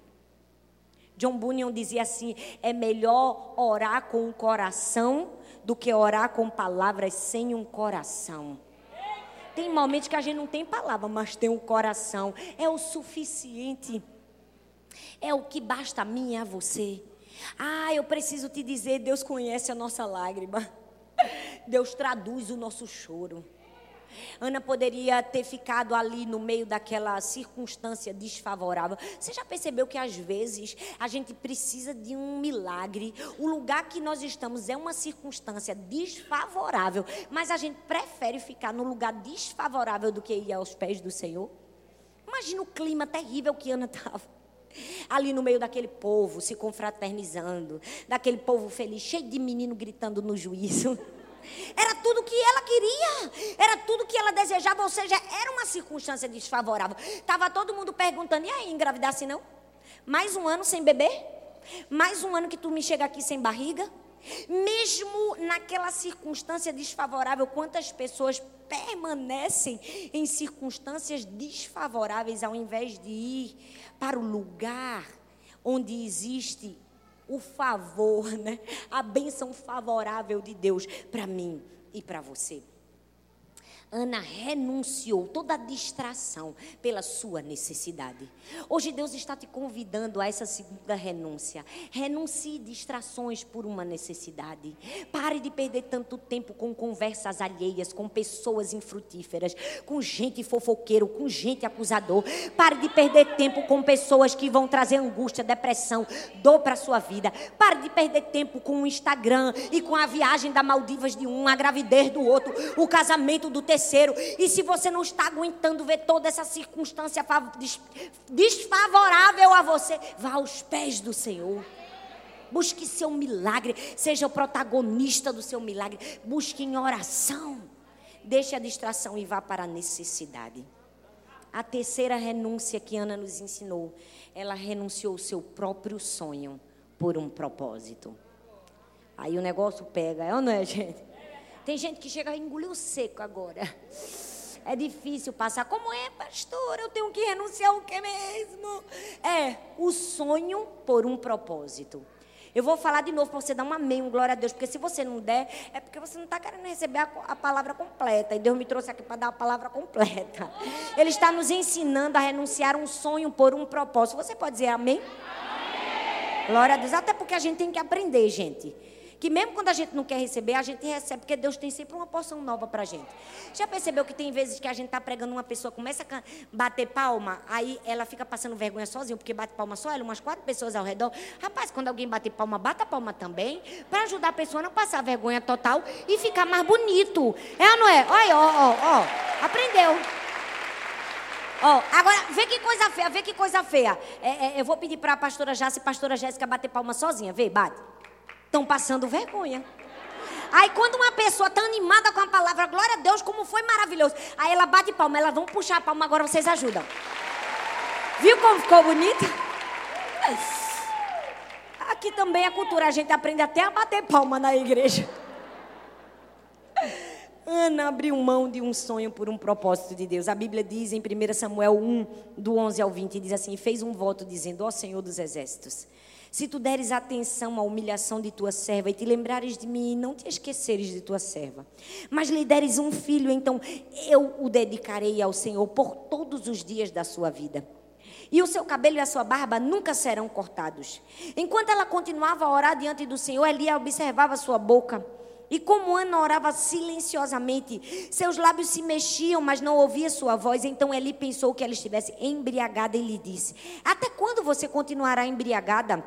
John Bunyan dizia assim: é melhor orar com o coração do que orar com palavras sem um coração. Tem momentos que a gente não tem palavra, mas tem um coração. É o suficiente. É o que basta a mim e a você. Ah, eu preciso te dizer: Deus conhece a nossa lágrima. (laughs) Deus traduz o nosso choro. Ana poderia ter ficado ali no meio daquela circunstância desfavorável. Você já percebeu que às vezes a gente precisa de um milagre? O lugar que nós estamos é uma circunstância desfavorável, mas a gente prefere ficar no lugar desfavorável do que ir aos pés do Senhor? Imagina o clima terrível que Ana estava ali no meio daquele povo se confraternizando, daquele povo feliz, cheio de menino gritando no juízo. Era tudo que ela queria, era tudo que ela desejava, ou seja, era uma circunstância desfavorável. Estava todo mundo perguntando: e aí, engravidar assim não? Mais um ano sem beber? Mais um ano que tu me chega aqui sem barriga? Mesmo naquela circunstância desfavorável, quantas pessoas permanecem em circunstâncias desfavoráveis ao invés de ir para o lugar onde existe o favor, né? a bênção favorável de Deus para mim e para você. Ana renunciou toda a distração pela sua necessidade. Hoje Deus está te convidando a essa segunda renúncia. Renuncie distrações por uma necessidade. Pare de perder tanto tempo com conversas alheias, com pessoas infrutíferas, com gente fofoqueiro, com gente acusador. Pare de perder tempo com pessoas que vão trazer angústia, depressão, dor para sua vida. Pare de perder tempo com o Instagram e com a viagem da Maldivas de um, a gravidez do outro, o casamento do terceiro E se você não está aguentando ver toda essa circunstância desfavorável a você, vá aos pés do Senhor. Busque seu milagre, seja o protagonista do seu milagre. Busque em oração. Deixe a distração e vá para a necessidade. A terceira renúncia que Ana nos ensinou, ela renunciou ao seu próprio sonho por um propósito. Aí o negócio pega, é ou não é, gente? Tem gente que chega a engolir o seco agora. É difícil passar. Como é, pastor? Eu tenho que renunciar ao que mesmo? É, o sonho por um propósito. Eu vou falar de novo para você dar um amém, um glória a Deus, porque se você não der, é porque você não está querendo receber a, a, palavra completa. E Deus me trouxe aqui para dar a palavra completa. Ele está nos ensinando a renunciar um sonho por um propósito. Você pode dizer amém? amém. Glória a Deus. Até porque a gente tem que aprender, gente que mesmo quando a gente não quer receber, a gente recebe, porque Deus tem sempre uma porção nova para gente. Já percebeu que tem vezes que a gente está pregando uma pessoa, começa a bater palma, aí ela fica passando vergonha sozinha, porque bate palma só ela, umas quatro pessoas ao redor. Rapaz, quando alguém bate palma, bata palma também, para ajudar a pessoa a não passar vergonha total e ficar mais bonito. É ou não é? Olha, ó, ó, ó. Aprendeu. Ó, agora, vê que coisa feia, vê que coisa feia. É, é, eu vou pedir para a pastora Jássica e pastora Jéssica bater palma sozinha. Vê, bate. Estão passando vergonha. Aí quando uma pessoa está animada com a palavra, glória a Deus, como foi maravilhoso. Aí ela bate palma, elas vão puxar a palma, agora vocês ajudam. Viu como ficou bonito? (laughs) Aqui também é cultura, a gente aprende até a bater palma na igreja. (laughs) Ana abriu mão de um sonho por um propósito de Deus. A Bíblia diz em 1 Samuel 1, do 11 ao 20, diz assim: Fez um voto dizendo: Ó Senhor dos Exércitos, se tu deres atenção à humilhação de tua serva e te lembrares de mim e não te esqueceres de tua serva, mas lhe deres um filho, então eu o dedicarei ao Senhor por todos os dias da sua vida. E o seu cabelo e a sua barba nunca serão cortados. Enquanto ela continuava a orar diante do Senhor, Elia observava sua boca. E como Ana orava silenciosamente, seus lábios se mexiam, mas não ouvia sua voz. Então Eli pensou que ela estivesse embriagada e lhe disse: Até quando você continuará embriagada?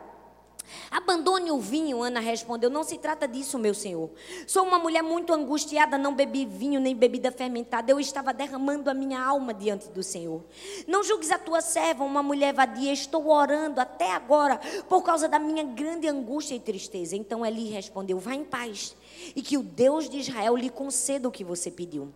Abandone o vinho, Ana respondeu. Não se trata disso, meu senhor. Sou uma mulher muito angustiada, não bebi vinho nem bebida fermentada. Eu estava derramando a minha alma diante do Senhor. Não julgues a tua serva, uma mulher vadia. Estou orando até agora por causa da minha grande angústia e tristeza. Então Eli respondeu: Vá em paz e que o Deus de Israel lhe conceda o que você pediu.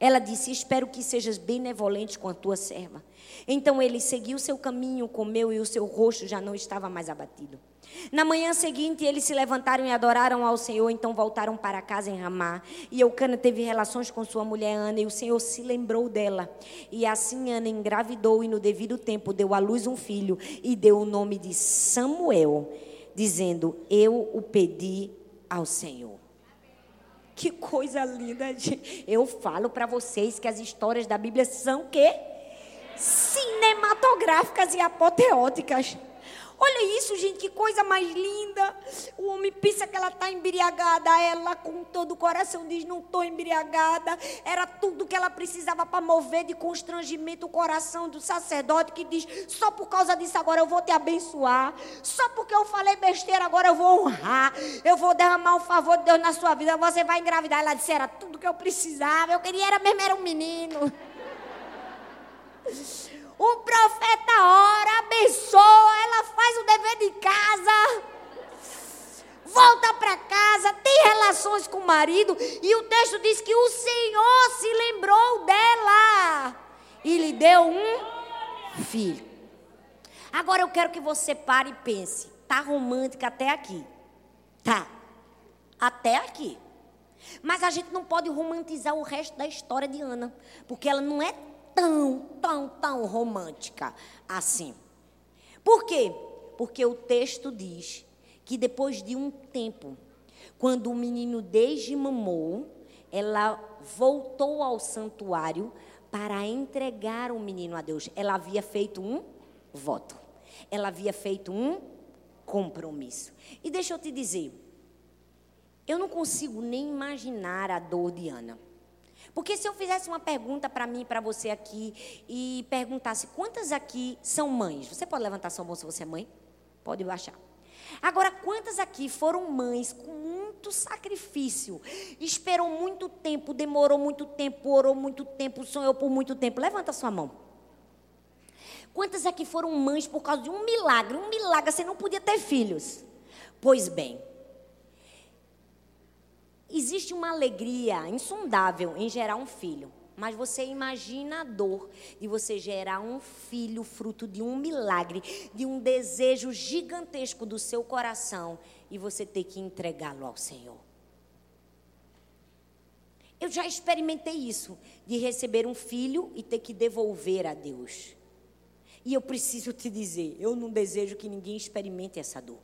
Ela disse: Espero que sejas benevolente com a tua serva. Então ele seguiu seu caminho, comeu e o seu rosto já não estava mais abatido. Na manhã seguinte, eles se levantaram e adoraram ao Senhor, então voltaram para casa em Ramá. E Eucana teve relações com sua mulher Ana, e o Senhor se lembrou dela. E assim Ana engravidou e no devido tempo deu à luz um filho e deu o nome de Samuel, dizendo: Eu o pedi ao Senhor. Que coisa linda, gente. Eu falo para vocês que as histórias da Bíblia são que cinematográficas e apoteóticas. Olha isso, gente, que coisa mais linda. O homem pensa que ela está embriagada. Ela, com todo o coração, diz: Não estou embriagada. Era tudo que ela precisava para mover de constrangimento o coração do sacerdote, que diz: Só por causa disso agora eu vou te abençoar. Só porque eu falei besteira agora eu vou honrar. Eu vou derramar o favor de Deus na sua vida. Você vai engravidar. Ela disse: Era tudo que eu precisava. Eu queria era mesmo, era um menino. O profeta ora, abençoa, ela faz o dever de casa. Volta para casa, tem relações com o marido. E o texto diz que o Senhor se lembrou dela e lhe deu um filho. Agora eu quero que você pare e pense. Tá romântica até aqui. Tá. Até aqui. Mas a gente não pode romantizar o resto da história de Ana, porque ela não é tão, tão, tão romântica assim. Por quê? Porque o texto diz que depois de um tempo, quando o menino desmamou, ela voltou ao santuário para entregar o menino a Deus. Ela havia feito um voto. Ela havia feito um compromisso. E deixa eu te dizer, eu não consigo nem imaginar a dor de Ana. Porque se eu fizesse uma pergunta para mim, para você aqui, e perguntasse quantas aqui são mães? Você pode levantar sua mão se você é mãe? Pode baixar. Agora, quantas aqui foram mães com muito sacrifício? Esperou muito tempo, demorou muito tempo, orou muito tempo, sonhou por muito tempo. Levanta sua mão. Quantas aqui foram mães por causa de um milagre? Um milagre, você não podia ter filhos. Pois bem, Existe uma alegria insondável em gerar um filho, Mas você imagina a dor de você gerar um filho fruto de um milagre, de um desejo gigantesco do seu coração e você ter que entregá-lo ao Senhor. Eu já experimentei isso, de receber um filho e ter que devolver a Deus. E eu preciso te dizer, eu não desejo que ninguém experimente essa dor.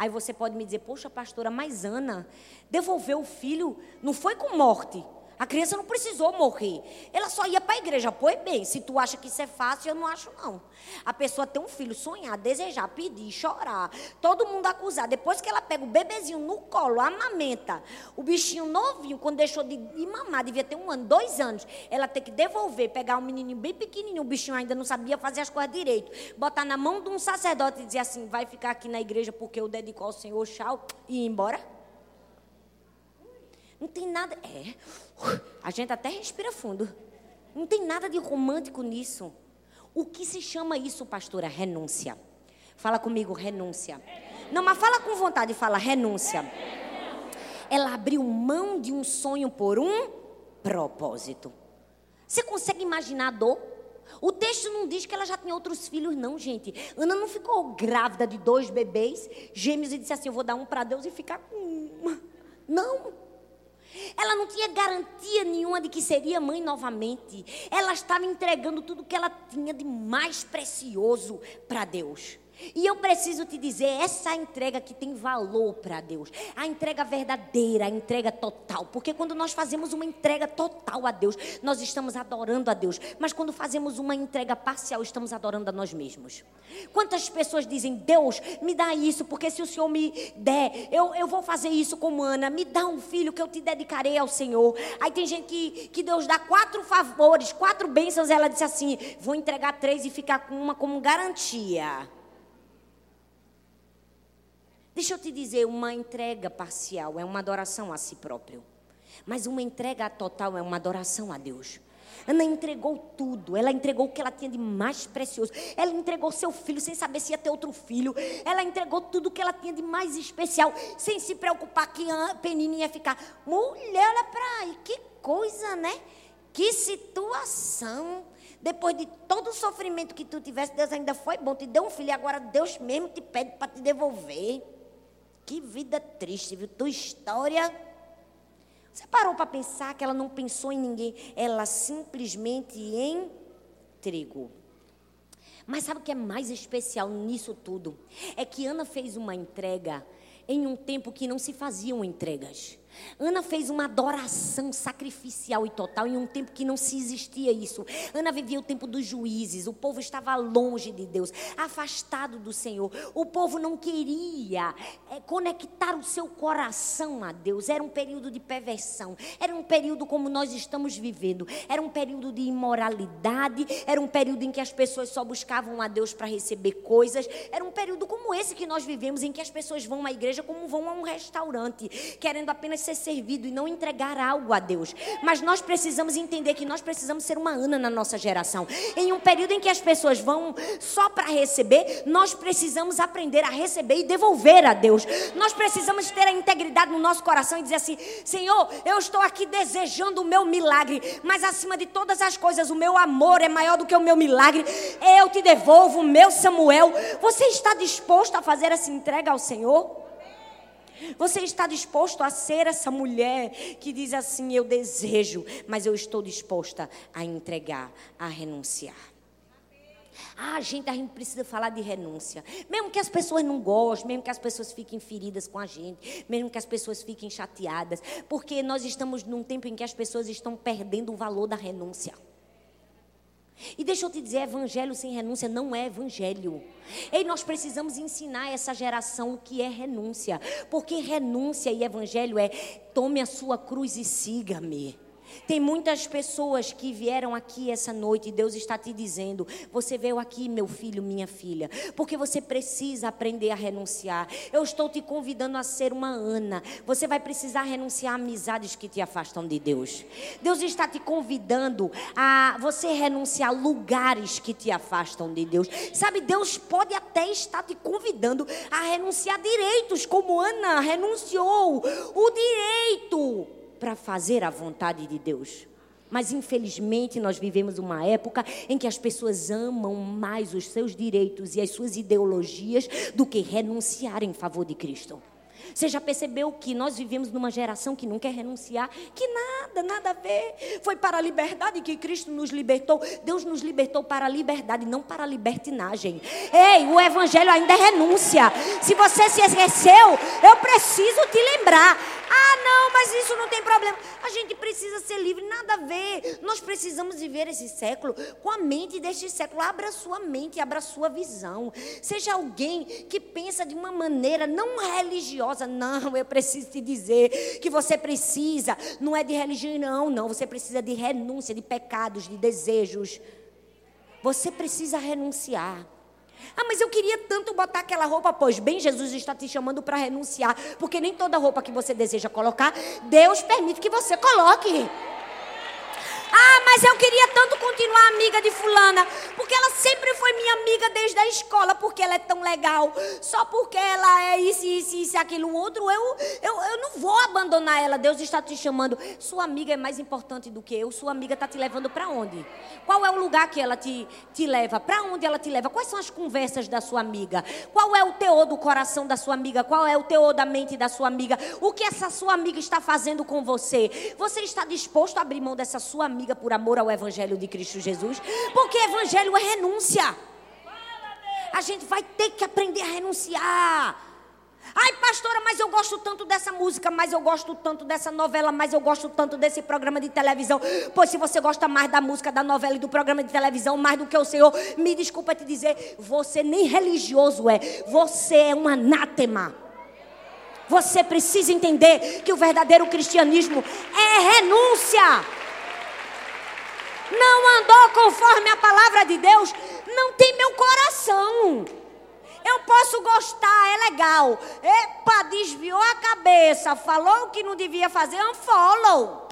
Aí você pode me dizer, poxa, pastora, mas Ana devolveu o filho, não foi com morte, a criança não precisou morrer. Ela só ia para a igreja. Pois bem, se tu acha que isso é fácil, eu não acho não. A pessoa ter um filho, sonhar, desejar, pedir, chorar, todo mundo acusar. Depois que ela pega o bebezinho no colo, amamenta, o bichinho novinho, quando deixou de, de mamar, devia ter um ano, dois anos, ela tem que devolver, pegar um menininho bem pequenininho, o bichinho ainda não sabia fazer as coisas direito, botar na mão de um sacerdote e dizer assim, vai ficar aqui na igreja porque eu dedico ao Senhor, tchau, e ir embora. Não tem nada. É. A gente até respira fundo. Não tem nada de romântico nisso. O que se chama isso, pastora? Renúncia. Fala comigo, renúncia. Não, mas fala com vontade, fala renúncia. Ela abriu mão de um sonho por um propósito. Você consegue imaginar a dor? O texto não diz que ela já tinha outros filhos, não, gente. Ana não ficou grávida de dois bebês, gêmeos, e disse assim: Eu vou dar um para Deus e ficar com. Não. Ela não tinha garantia nenhuma de que seria mãe novamente. Ela estava entregando tudo que ela tinha de mais precioso para Deus. E eu preciso te dizer, essa entrega que tem valor para Deus, a entrega verdadeira, a entrega total. Porque quando nós fazemos uma entrega total a Deus, nós estamos adorando a Deus. Mas quando fazemos uma entrega parcial, estamos adorando a nós mesmos. Quantas pessoas dizem, Deus, me dá isso, porque se o Senhor me der, eu, eu vou fazer isso como Ana, me dá um filho que eu te dedicarei ao Senhor. Aí tem gente que, que Deus dá quatro favores, quatro bênçãos, ela disse assim: vou entregar três e ficar com uma como garantia. Deixa eu te dizer, uma entrega parcial é uma adoração a si próprio. Mas uma entrega total é uma adoração a Deus. Ana entregou tudo, ela entregou o que ela tinha de mais precioso. Ela entregou seu filho sem saber se ia ter outro filho. Ela entregou tudo o que ela tinha de mais especial, sem se preocupar que a Penina ia ficar. Mulher, olha para aí, que coisa, né? Que situação. Depois de todo o sofrimento que tu tivesse, Deus ainda foi bom, te deu um filho, e agora Deus mesmo te pede para te devolver. Que vida triste, viu? Tua história. Você parou para pensar que ela não pensou em ninguém, ela simplesmente entregou. Mas sabe o que é mais especial nisso tudo? É que Ana fez uma entrega em um tempo que não se faziam entregas. Ana fez uma adoração sacrificial e total em um tempo que não se existia isso. Ana vivia o tempo dos juízes, o povo estava longe de Deus, afastado do Senhor. O povo não queria é, conectar o seu coração a Deus. Era um período de perversão, era um período como nós estamos vivendo, era um período de imoralidade, era um período em que as pessoas só buscavam a Deus para receber coisas. Era um período como esse que nós vivemos, em que as pessoas vão à igreja como vão a um restaurante, querendo apenas ser servido e não entregar algo a Deus. Mas nós precisamos entender que nós precisamos ser uma Ana na nossa geração. Em um período em que as pessoas vão só para receber, nós precisamos aprender a receber e devolver a Deus. Nós precisamos ter a integridade no nosso coração e dizer assim: Senhor, eu estou aqui desejando o meu milagre, mas acima de todas as coisas, o meu amor é maior do que o meu milagre. Eu te devolvo meu Samuel. Você está disposto a fazer essa entrega ao Senhor? Você está disposto a ser essa mulher que diz assim: Eu desejo, mas eu estou disposta a entregar, a renunciar. Ah, gente, a gente precisa falar de renúncia. Mesmo que as pessoas não gostem, mesmo que as pessoas fiquem feridas com a gente, mesmo que as pessoas fiquem chateadas, porque nós estamos num tempo em que as pessoas estão perdendo o valor da renúncia. E deixa eu te dizer, evangelho sem renúncia não é evangelho. E nós precisamos ensinar essa geração o que é renúncia. Porque renúncia e evangelho é tome a sua cruz e siga-me. Tem muitas pessoas que vieram aqui essa noite e Deus está te dizendo: você veio aqui, meu filho, minha filha, porque você precisa aprender a renunciar. Eu estou te convidando a ser uma Ana. Você vai precisar renunciar a amizades que te afastam de Deus. Deus está te convidando a você renunciar a lugares que te afastam de Deus. Sabe, Deus pode até estar te convidando a renunciar direitos, como Ana renunciou o direito para fazer a vontade de Deus. Mas infelizmente nós vivemos uma época em que as pessoas amam mais os seus direitos e as suas ideologias do que renunciar em favor de Cristo. Você já percebeu que nós vivemos numa geração que não quer renunciar? Que nada, nada a ver. Foi para a liberdade que Cristo nos libertou. Deus nos libertou para a liberdade, não para a libertinagem. Ei, o Evangelho ainda é renúncia. Se você se esqueceu, eu preciso te lembrar. Ah, não, mas isso não tem problema. A gente precisa ser livre, nada a ver. Nós precisamos viver esse século com a mente deste século. Abra sua mente, abra sua visão. Seja alguém que pensa de uma maneira não religiosa. Não, eu preciso te dizer que você precisa, não é de religião, não. Você precisa de renúncia, de pecados, de desejos. Você precisa renunciar. Ah, mas eu queria tanto botar aquela roupa. Pois bem, Jesus está te chamando para renunciar. Porque nem toda roupa que você deseja colocar, Deus permite que você coloque. Ah, mas eu queria tanto continuar amiga de fulana, porque ela sempre foi minha amiga desde a escola, porque ela é tão legal. Só porque ela é isso, isso, isso, aquilo, outro, eu, eu, eu não vou abandonar ela. Deus está te chamando. Sua amiga é mais importante do que eu. Sua amiga está te levando para onde? Qual é o lugar que ela te, te leva? Para onde ela te leva? Quais são as conversas da sua amiga? Qual é o teor do coração da sua amiga? Qual é o teor da mente da sua amiga? O que essa sua amiga está fazendo com você? Você está disposto a abrir mão dessa sua amiga? Amiga por amor ao Evangelho de Cristo Jesus. Porque Evangelho é renúncia. A gente vai ter que aprender a renunciar. Ai, pastora, mas eu gosto tanto dessa música, mas eu gosto tanto dessa novela, mas eu gosto tanto desse programa de televisão. Pois se você gosta mais da música, da novela e do programa de televisão, mais do que o Senhor, me desculpa te dizer, você nem religioso é, você é um anátema. Você precisa entender que o verdadeiro cristianismo é renúncia não andou conforme a palavra de Deus, não tem meu coração. Eu posso gostar, é legal. Epa, desviou a cabeça, falou o que não devia fazer, unfollow.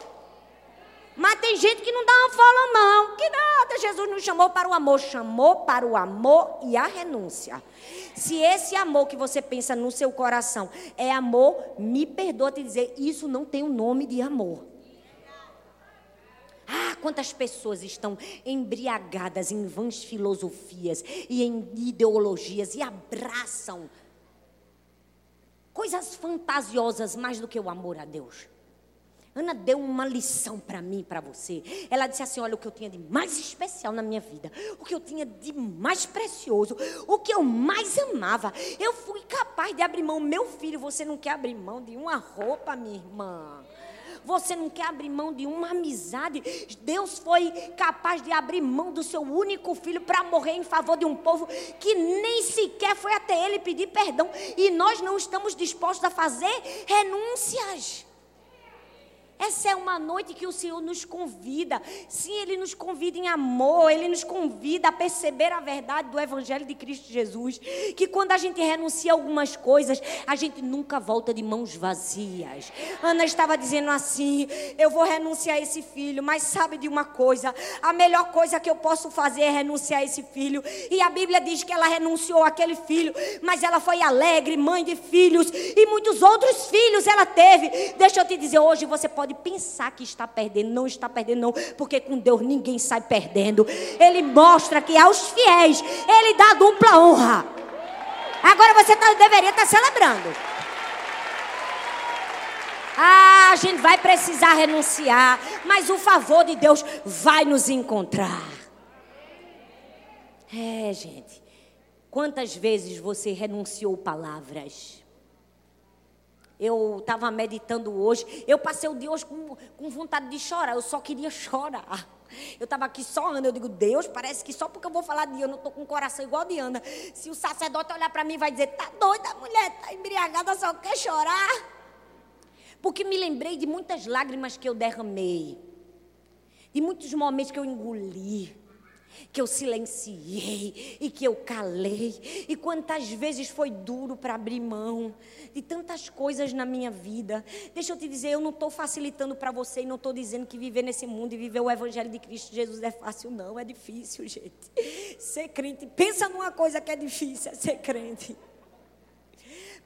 Mas tem gente que não dá unfollow, não. Que nada, Jesus não chamou para o amor, chamou para o amor e a renúncia. Se esse amor que você pensa no seu coração é amor, me perdoa te dizer, isso não tem o nome de amor. Ah, quantas pessoas estão embriagadas em vãs filosofias e em ideologias e abraçam coisas fantasiosas mais do que o amor a Deus. Ana deu uma lição para mim, para você. Ela disse assim: Olha, o que eu tinha de mais especial na minha vida, o que eu tinha de mais precioso, o que eu mais amava, eu fui capaz de abrir mão. Meu filho, você não quer abrir mão de uma roupa, minha irmã? Você não quer abrir mão de uma amizade. Deus foi capaz de abrir mão do seu único filho para morrer em favor de um povo que nem sequer foi até ele pedir perdão. E nós não estamos dispostos a fazer renúncias. Essa é uma noite que o Senhor nos convida. Sim, Ele nos convida em amor, Ele nos convida a perceber a verdade do Evangelho de Cristo Jesus. Que quando a gente renuncia a algumas coisas, a gente nunca volta de mãos vazias. Ana estava dizendo assim: Eu vou renunciar a esse filho, mas sabe de uma coisa? A melhor coisa que eu posso fazer é renunciar a esse filho. E a Bíblia diz que ela renunciou àquele filho, mas ela foi alegre, mãe de filhos, e muitos outros filhos ela teve. Deixa eu te dizer, hoje você pode pode pensar que está perdendo, não está perdendo, não, porque com Deus ninguém sai perdendo. Ele mostra que aos fiéis ele dá dupla honra. Agora você tá, deveria estar tá celebrando. Ah, a gente vai precisar renunciar, mas o favor de Deus vai nos encontrar. É, gente. Quantas vezes você renunciou palavras? Eu estava meditando hoje. Eu passei o dia hoje com, com vontade de chorar. Eu só queria (laughs) chorar. Eu estava aqui só Ana. Eu digo, Deus, parece que só porque eu vou falar de Ana, eu estou com o coração igual de Ana. Se o sacerdote olhar para mim vai dizer, tá doida, mulher, tá embriagada, só quer chorar. Porque me lembrei de muitas lágrimas que eu derramei. De muitos momentos que eu engoli que eu silenciei e que eu calei, e quantas vezes foi duro para abrir mão de tantas coisas na minha vida. Deixa eu te dizer, eu não estou facilitando para você e não estou dizendo que viver nesse mundo e viver o Evangelho de Cristo Jesus é fácil, não, é difícil, (laughs) gente. Ser crente, pensa numa coisa que é difícil, é ser crente.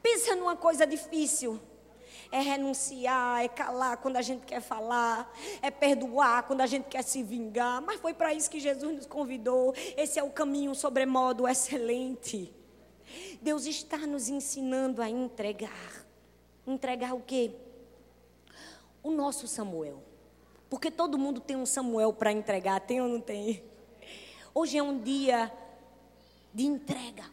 Pensa numa coisa difícil é renunciar, é calar quando a gente quer falar, é perdoar quando a gente quer se vingar. Mas foi para isso que Jesus nos convidou. Esse é o caminho sobremodo excelente. Deus está nos ensinando a entregar. Entregar o quê? O nosso Samuel. Porque todo mundo tem um Samuel para entregar, tem ou não tem? Hoje é um dia de entrega.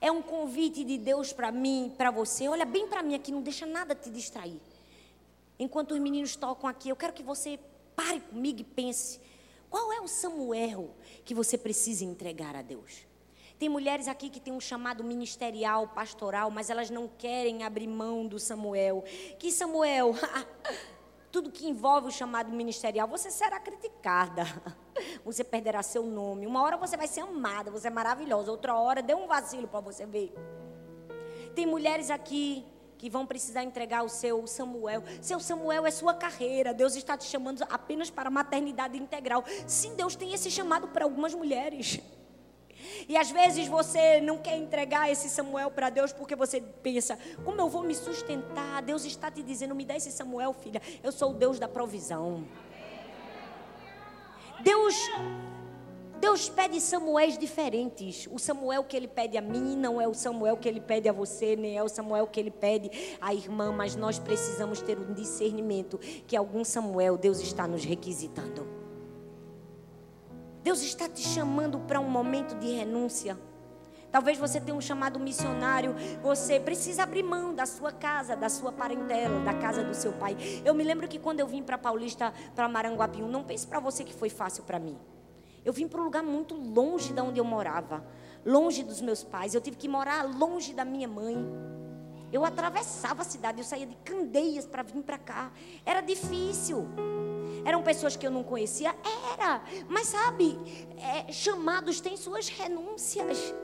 É um convite de Deus para mim, para você. Olha bem para mim aqui, não deixa nada te distrair. Enquanto os meninos tocam aqui, eu quero que você pare comigo e pense: qual é o Samuel que você precisa entregar a Deus? Tem mulheres aqui que têm um chamado ministerial, pastoral, mas elas não querem abrir mão do Samuel. Que Samuel? (laughs) Tudo que envolve o chamado ministerial, você será criticada. (laughs) Você perderá seu nome. Uma hora você vai ser amada, você é maravilhosa. Outra hora, dê um vacilo para você ver. Tem mulheres aqui que vão precisar entregar o seu Samuel. Seu Samuel é sua carreira. Deus está te chamando apenas para a maternidade integral. Sim, Deus tem esse chamado para algumas mulheres. E às vezes você não quer entregar esse Samuel para Deus porque você pensa: como eu vou me sustentar? Deus está te dizendo: me dá esse Samuel, filha. Eu sou o Deus da provisão. Deus Deus pede Samuéis diferentes. O Samuel que ele pede a mim não é o Samuel que ele pede a você, nem é o Samuel que ele pede à irmã, mas nós precisamos ter um discernimento que algum Samuel Deus está nos requisitando. Deus está te chamando para um momento de renúncia. Talvez você tenha um chamado missionário, você precisa abrir mão da sua casa, da sua parentela, da casa do seu pai. Eu me lembro que quando eu vim para Paulista, para Maranguapium, não pense para você que foi fácil para mim. Eu vim para um lugar muito longe de onde eu morava, longe dos meus pais. Eu tive que morar longe da minha mãe. Eu atravessava a cidade, eu saía de Candeias para vir para cá. Era difícil. Eram pessoas que eu não conhecia? Era. Mas sabe, é, chamados têm suas renúncias.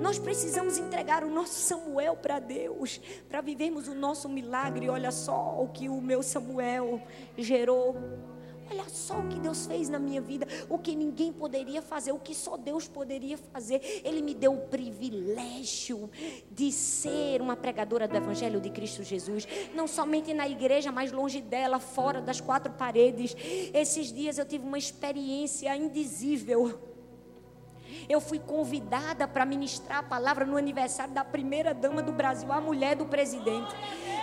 Nós precisamos entregar o nosso Samuel para Deus, para vivermos o nosso milagre. Olha só o que o meu Samuel gerou. Olha só o que Deus fez na minha vida, o que ninguém poderia fazer, o que só Deus poderia fazer. Ele me deu o privilégio de ser uma pregadora do Evangelho de Cristo Jesus, não somente na igreja, mas longe dela, fora das quatro paredes. Esses dias eu tive uma experiência indizível. Eu fui convidada para ministrar a palavra no aniversário da primeira dama do Brasil, a mulher do presidente.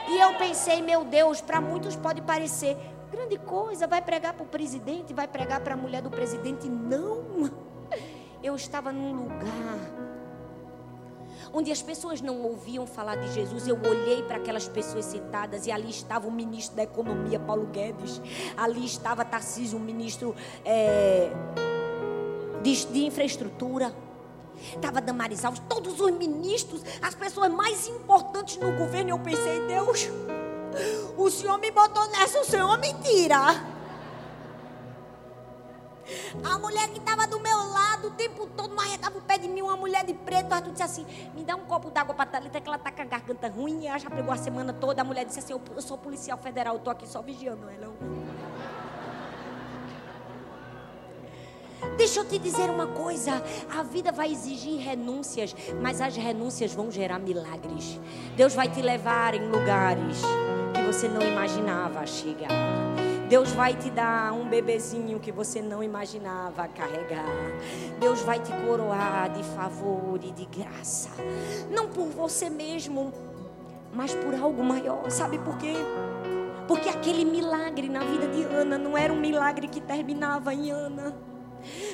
E eu pensei, meu Deus, para muitos pode parecer, grande coisa, vai pregar para o presidente, vai pregar para a mulher do presidente. Não! (laughs) Eu estava num lugar onde as pessoas não ouviam falar de Jesus. Eu olhei para aquelas pessoas sentadas e ali estava o ministro da Economia, Paulo Guedes. Ali estava Tarcísio, o ministro é, de, de Infraestrutura. Estava Damaris Alves, todos os ministros, as pessoas mais importantes no governo. Eu pensei, Deus, o senhor me botou nessa, o senhor me tira. A mulher que estava do meu lado o tempo todo, não arredava o pé de mim, uma mulher de preto. Arthur disse assim: Me dá um copo d'água para Thalita, que ela está com a garganta ruim. E ela já pegou a semana toda. A mulher disse assim: Eu sou policial federal, eu estou aqui só vigiando ela. Deixa eu te dizer uma coisa: a vida vai exigir renúncias, mas as renúncias vão gerar milagres. Deus vai te levar em lugares que você não imaginava chegar. Deus vai te dar um bebezinho que você não imaginava carregar. Deus vai te coroar de favor e de graça. Não por você mesmo, mas por algo maior. Sabe por quê? Porque aquele milagre na vida de Ana não era um milagre que terminava em Ana.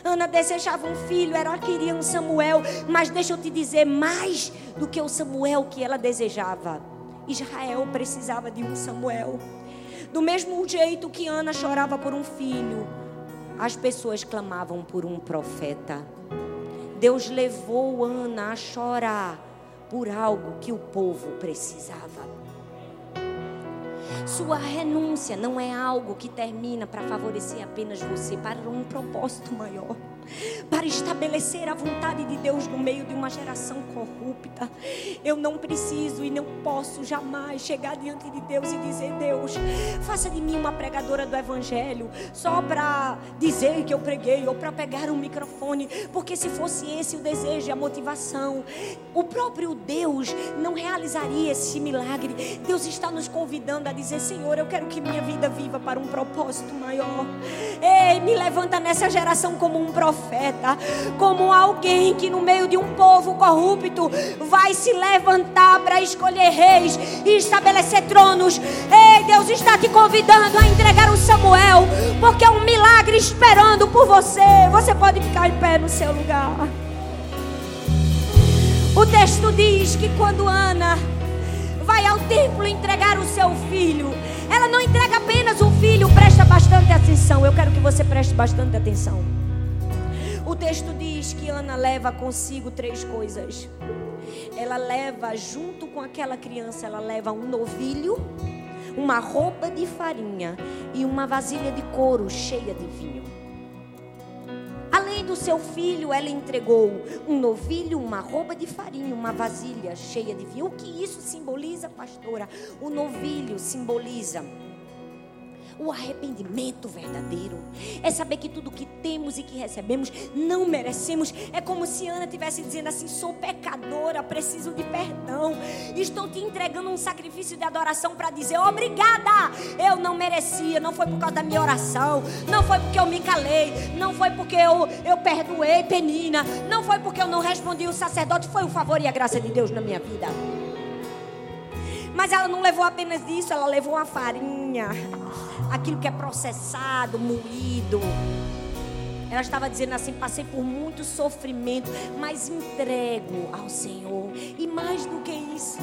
Ana desejava um filho, ela queria um Samuel, mas deixa eu te dizer, mais do que o Samuel que ela desejava, Israel precisava de um Samuel. Do mesmo jeito que Ana chorava por um filho, as pessoas clamavam por um profeta. Deus levou Ana a chorar por algo que o povo precisava. Sua renúncia não é algo que termina para favorecer apenas você, para um propósito maior para estabelecer a vontade de Deus no meio de uma geração corrupta. Eu não preciso e não posso jamais chegar diante de Deus e dizer: Deus, faça de mim uma pregadora do Evangelho, só para dizer que eu preguei ou para pegar um microfone, porque se fosse esse o desejo e a motivação, o próprio Deus não realizaria esse milagre. Deus está nos convidando a dizer: Senhor, eu quero que minha vida viva para um propósito maior. Ei, me levanta nessa geração como um profeta, como alguém que no meio de um povo corrupto vai se levantar para escolher reis e estabelecer tronos. Ei, Deus está te convidando a entregar o Samuel, porque é um milagre esperando por você. Você pode ficar em pé no seu lugar. O texto diz que quando Ana vai ao templo entregar o seu filho, ela não entrega apenas o filho, presta bastante atenção. Eu quero que você preste bastante atenção. O texto diz que Ana leva consigo três coisas. Ela leva junto com aquela criança, ela leva um novilho, uma roupa de farinha e uma vasilha de couro cheia de vinho. Além do seu filho, ela entregou um novilho, uma roupa de farinha, uma vasilha cheia de vinho. O que isso simboliza, pastora? O novilho simboliza o arrependimento verdadeiro é saber que tudo que temos e que recebemos não merecemos. É como se Ana estivesse dizendo assim: sou pecadora, preciso de perdão. Estou te entregando um sacrifício de adoração para dizer obrigada. Eu não merecia, não foi por causa da minha oração, não foi porque eu me calei, não foi porque eu, eu perdoei Penina, não foi porque eu não respondi o sacerdote, foi o favor e a graça de Deus na minha vida. Mas ela não levou apenas isso, ela levou a farinha aquilo que é processado, moído. Ela estava dizendo assim: passei por muito sofrimento, mas entrego ao Senhor. E mais do que isso,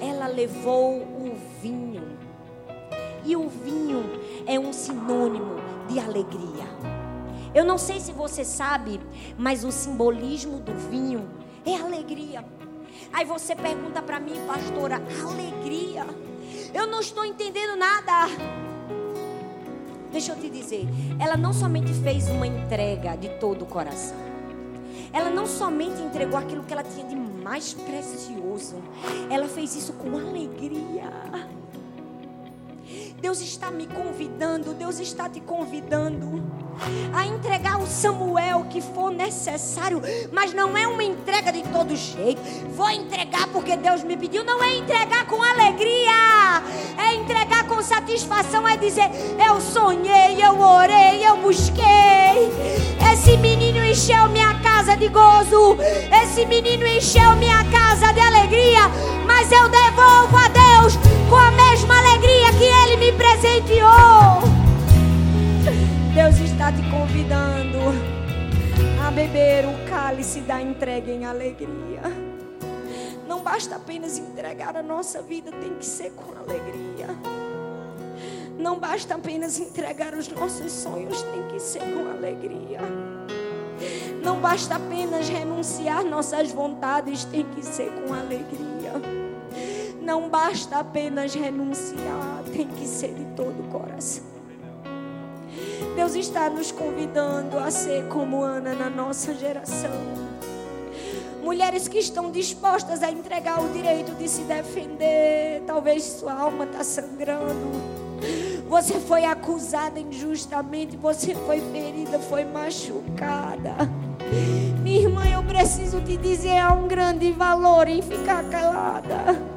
ela levou o vinho. E o vinho é um sinônimo de alegria. Eu não sei se você sabe, mas o simbolismo do vinho é alegria. Aí você pergunta para mim, pastora, alegria? Eu não estou entendendo nada. Deixa eu te dizer, ela não somente fez uma entrega de todo o coração. Ela não somente entregou aquilo que ela tinha de mais precioso. Ela fez isso com alegria. Deus está me convidando, Deus está te convidando a entregar o Samuel que for necessário, mas não é uma entrega de todo jeito. Vou entregar porque Deus me pediu, não é entregar com alegria, é entregar com satisfação, é dizer: eu sonhei, eu orei, eu busquei. Esse menino encheu minha casa de gozo, esse menino encheu minha beber o cálice da entrega em alegria. Não basta apenas entregar a nossa vida, tem que ser com alegria. Não basta apenas entregar os nossos sonhos, tem que ser com alegria. Não basta apenas renunciar nossas vontades, tem que ser com alegria. Não basta apenas renunciar, tem que ser de todo o coração. Deus está nos convidando a ser como Ana na nossa geração. Mulheres que estão dispostas a entregar o direito de se defender. Talvez sua alma está sangrando. Você foi acusada injustamente. Você foi ferida, foi machucada. Minha irmã, eu preciso te dizer: há um grande valor em ficar calada.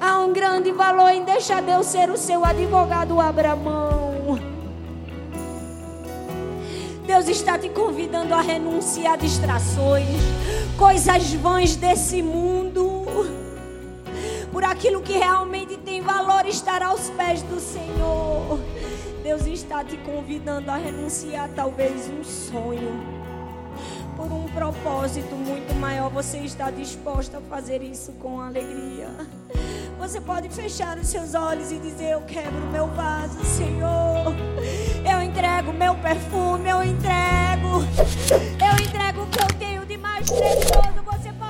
Há um grande valor em deixar Deus ser o seu advogado, abra mão. Deus está te convidando a renunciar a distrações, coisas vãs desse mundo, por aquilo que realmente tem valor estar aos pés do Senhor. Deus está te convidando a renunciar talvez um sonho por um propósito muito maior. Você está disposto a fazer isso com alegria? Você pode fechar os seus olhos e dizer: Eu quebro meu vaso, Senhor. Eu entrego meu perfume, eu entrego. Eu entrego o que eu tenho de mais precioso. Você pode